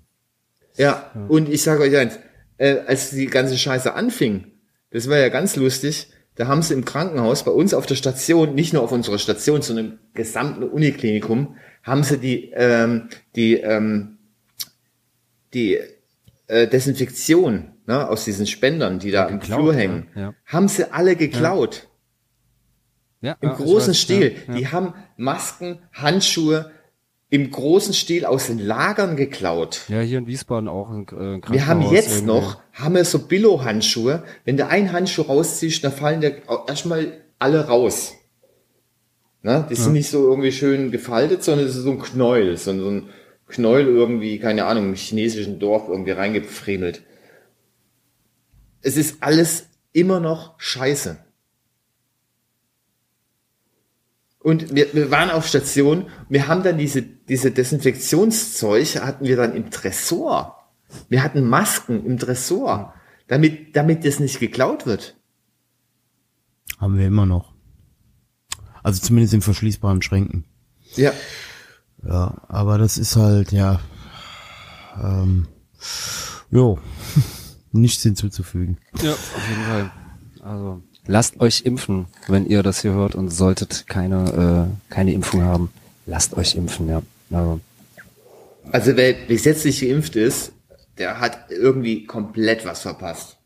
Speaker 4: Ja, und ich sage euch eins, äh, als die ganze Scheiße anfing, das war ja ganz lustig, da haben sie im Krankenhaus bei uns auf der Station, nicht nur auf unserer Station, sondern im gesamten Uniklinikum, haben sie die, ähm, die, ähm, die äh, Desinfektion ne, aus diesen Spendern, die da im
Speaker 1: geklaut,
Speaker 4: Flur hängen,
Speaker 1: ja, ja.
Speaker 4: haben sie alle geklaut.
Speaker 1: Ja,
Speaker 4: Im
Speaker 1: ja, ich
Speaker 4: großen
Speaker 1: weiß,
Speaker 4: Stil.
Speaker 1: Ja, ja.
Speaker 4: Die haben Masken, Handschuhe im großen Stil aus den Lagern geklaut.
Speaker 1: Ja, hier in Wiesbaden auch ein, äh, ein
Speaker 4: Wir haben jetzt
Speaker 1: irgendwie.
Speaker 4: noch, haben wir so Billo-Handschuhe. Wenn du einen Handschuh rausziehst, dann fallen der erstmal alle raus. Ne? Die sind nicht so irgendwie schön gefaltet, sondern es ist so ein Knäuel, so, so ein Knäuel irgendwie, keine Ahnung, im chinesischen Dorf irgendwie reingefriemelt. Es ist alles immer noch scheiße. Und wir, wir waren auf Station, wir haben dann diese, diese Desinfektionszeug hatten wir dann im Tresor. Wir hatten Masken im Tresor, damit, damit das nicht geklaut wird.
Speaker 3: Haben wir immer noch. Also zumindest in verschließbaren Schränken.
Speaker 4: Ja.
Speaker 3: Ja, aber das ist halt, ja, ähm, jo, nichts hinzuzufügen.
Speaker 1: Ja, auf jeden Fall. Also lasst euch impfen, wenn ihr das hier hört und solltet keine äh, keine Impfung haben. Lasst euch impfen, ja. Also,
Speaker 4: Also wer bis jetzt nicht geimpft ist, der hat irgendwie komplett was verpasst.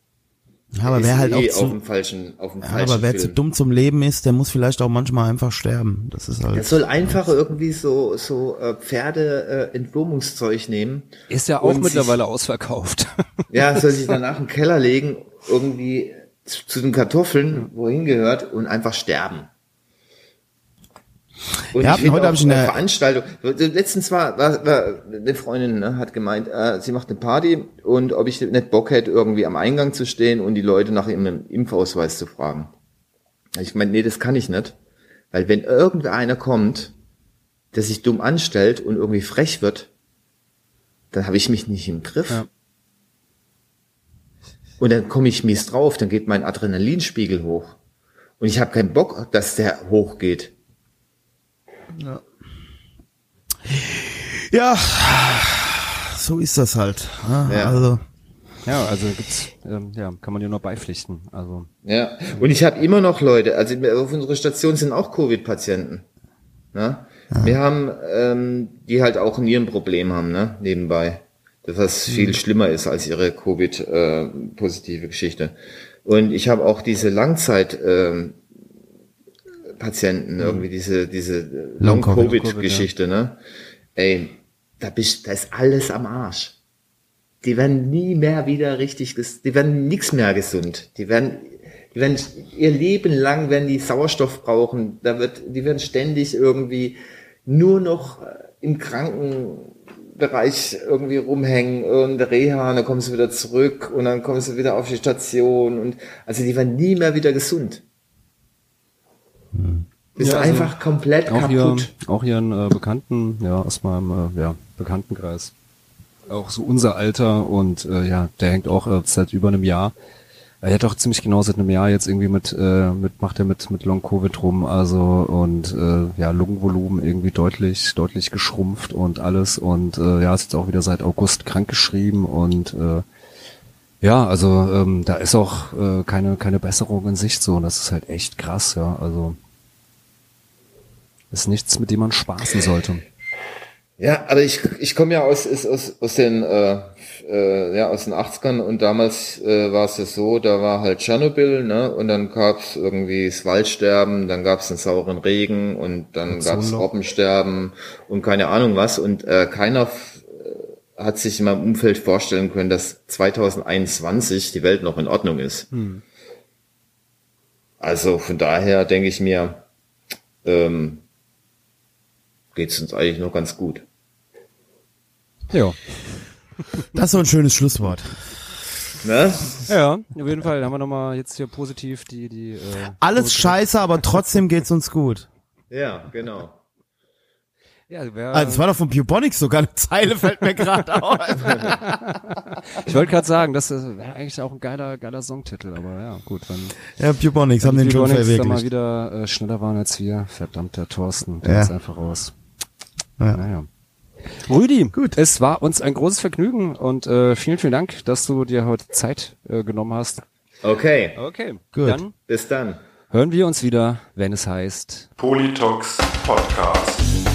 Speaker 3: Ja, aber
Speaker 4: Der
Speaker 3: wer halt
Speaker 4: eh
Speaker 3: auch
Speaker 4: auf
Speaker 3: zu,
Speaker 4: dem falschen, auf dem
Speaker 3: ja,
Speaker 4: falschen
Speaker 3: aber wer zu
Speaker 4: Film.
Speaker 3: dumm zum Leben ist, der muss vielleicht auch manchmal einfach sterben. Das ist
Speaker 4: Der
Speaker 3: halt.
Speaker 4: soll einfach irgendwie so, so äh, Pferde äh, Entwurmungszeug nehmen.
Speaker 1: ist ja auch
Speaker 4: Und sich-
Speaker 1: mittlerweile ausverkauft.
Speaker 4: Ja, soll sich danach im Keller legen, irgendwie zu, zu den Kartoffeln, wohin gehört, und einfach sterben. Und
Speaker 3: Ja,
Speaker 4: ich finde
Speaker 3: heute
Speaker 4: auch
Speaker 3: ich eine-
Speaker 4: eine Veranstaltung. Letztens war, war, war eine Freundin ne, hat gemeint, äh, sie macht eine Party und ob ich nicht Bock hätte, irgendwie am Eingang zu stehen und die Leute nach ihrem Impfausweis zu fragen. Ich meine, nee, das kann ich nicht. Weil wenn irgendeiner kommt, der sich dumm anstellt und irgendwie frech wird, dann habe ich mich nicht im Griff.
Speaker 1: Ja.
Speaker 4: Und dann komme ich mies drauf, dann geht mein Adrenalinspiegel hoch. Und ich habe keinen Bock, dass der hochgeht.
Speaker 3: Ja, so ist das halt. Ja,
Speaker 4: Ja.
Speaker 3: Also,
Speaker 1: Ja, also gibt's, ähm, ja, kann man dir nur beipflichten. Also
Speaker 4: Ja, und ich habe immer noch Leute, also auf unserer Station sind auch Covid-Patienten. Ne? Wir haben, ähm, die halt auch ein Nierenproblem haben, ne, nebenbei. Das was viel schlimmer ist als ihre Covid-positive Geschichte. Und ich habe auch diese Langzeit ähm, Patienten, irgendwie diese, diese
Speaker 3: Long-Covid,
Speaker 4: Long-Covid-Geschichte, ne? Ey, da bist, da ist alles am Arsch. Die werden nie mehr wieder richtig, die werden nix mehr gesund. Die werden, die werden ihr Leben lang, werden die Sauerstoff brauchen. Da wird, die werden ständig irgendwie nur noch äh, im Krankenbereich irgendwie rumhängen und Reha, und dann kommen sie wieder zurück und dann kommen sie wieder auf die Station und, also die werden nie mehr wieder gesund. Ist
Speaker 1: Ja, also
Speaker 4: einfach komplett
Speaker 1: auch hier,
Speaker 4: kaputt.
Speaker 1: auch hier einen äh, Bekannten, ja, aus meinem äh, ja, Bekanntenkreis. Auch so unser Alter und äh, ja, der hängt auch äh, seit über einem Jahr. Er hat auch ziemlich genau seit einem Jahr jetzt irgendwie mit, äh, mit macht er mit mit Long Covid rum, also und äh, ja Lungenvolumen irgendwie deutlich deutlich geschrumpft und alles. Und äh, ja ist jetzt auch wieder seit August krankgeschrieben und äh, ja, also ähm, da ist auch äh, keine keine Besserung in Sicht so. Und das ist halt echt krass, ja, also ist nichts, mit dem man spaßen sollte.
Speaker 4: Ja, aber ich, ich komme ja aus, aus, aus den äh, äh, ja aus den 80ern und damals äh, war es ja so, da war halt Tschernobyl, ne? Und dann gab's irgendwie das Waldsterben, dann gab's den sauren Regen und dann gab's
Speaker 3: Ozonloch.
Speaker 4: Robbensterben und keine Ahnung was. Und äh, keiner äh, hat sich in meinem Umfeld vorstellen können, dass 2021 die Welt noch in Ordnung ist. Also von daher denke ich mir, ähm, geht's uns eigentlich noch ganz gut.
Speaker 1: Ja.
Speaker 3: das ist so ein schönes Schlusswort.
Speaker 4: Ne?
Speaker 1: Ja, auf jeden Fall haben wir nochmal jetzt hier positiv die, die, äh,
Speaker 3: Alles scheiße, aber trotzdem geht's uns gut.
Speaker 4: Ja, genau.
Speaker 1: Ja, wer,
Speaker 3: Also, das war doch von Bubonics sogar eine Zeile, fällt mir gerade auf.
Speaker 1: ich wollte gerade sagen, das wäre eigentlich auch ein geiler, geiler Songtitel, aber ja, gut, wenn
Speaker 3: Ja, Bubonics haben den
Speaker 1: die
Speaker 3: schon
Speaker 1: Bionix da mal
Speaker 3: verwirklicht.
Speaker 1: wieder äh, schneller waren als wir, verdammt, der Thorsten, der
Speaker 3: Ja.
Speaker 1: ist einfach raus.
Speaker 3: Ja.
Speaker 1: Naja. Rüdi, gut. es war uns ein großes Vergnügen und äh, vielen, vielen Dank, dass du dir heute Zeit äh, genommen hast.
Speaker 4: Okay,
Speaker 1: Okay,
Speaker 3: Gut.
Speaker 1: dann
Speaker 4: bis dann.
Speaker 1: hören wir uns wieder, wenn es heißt
Speaker 2: Politox Podcast. Politox Podcast.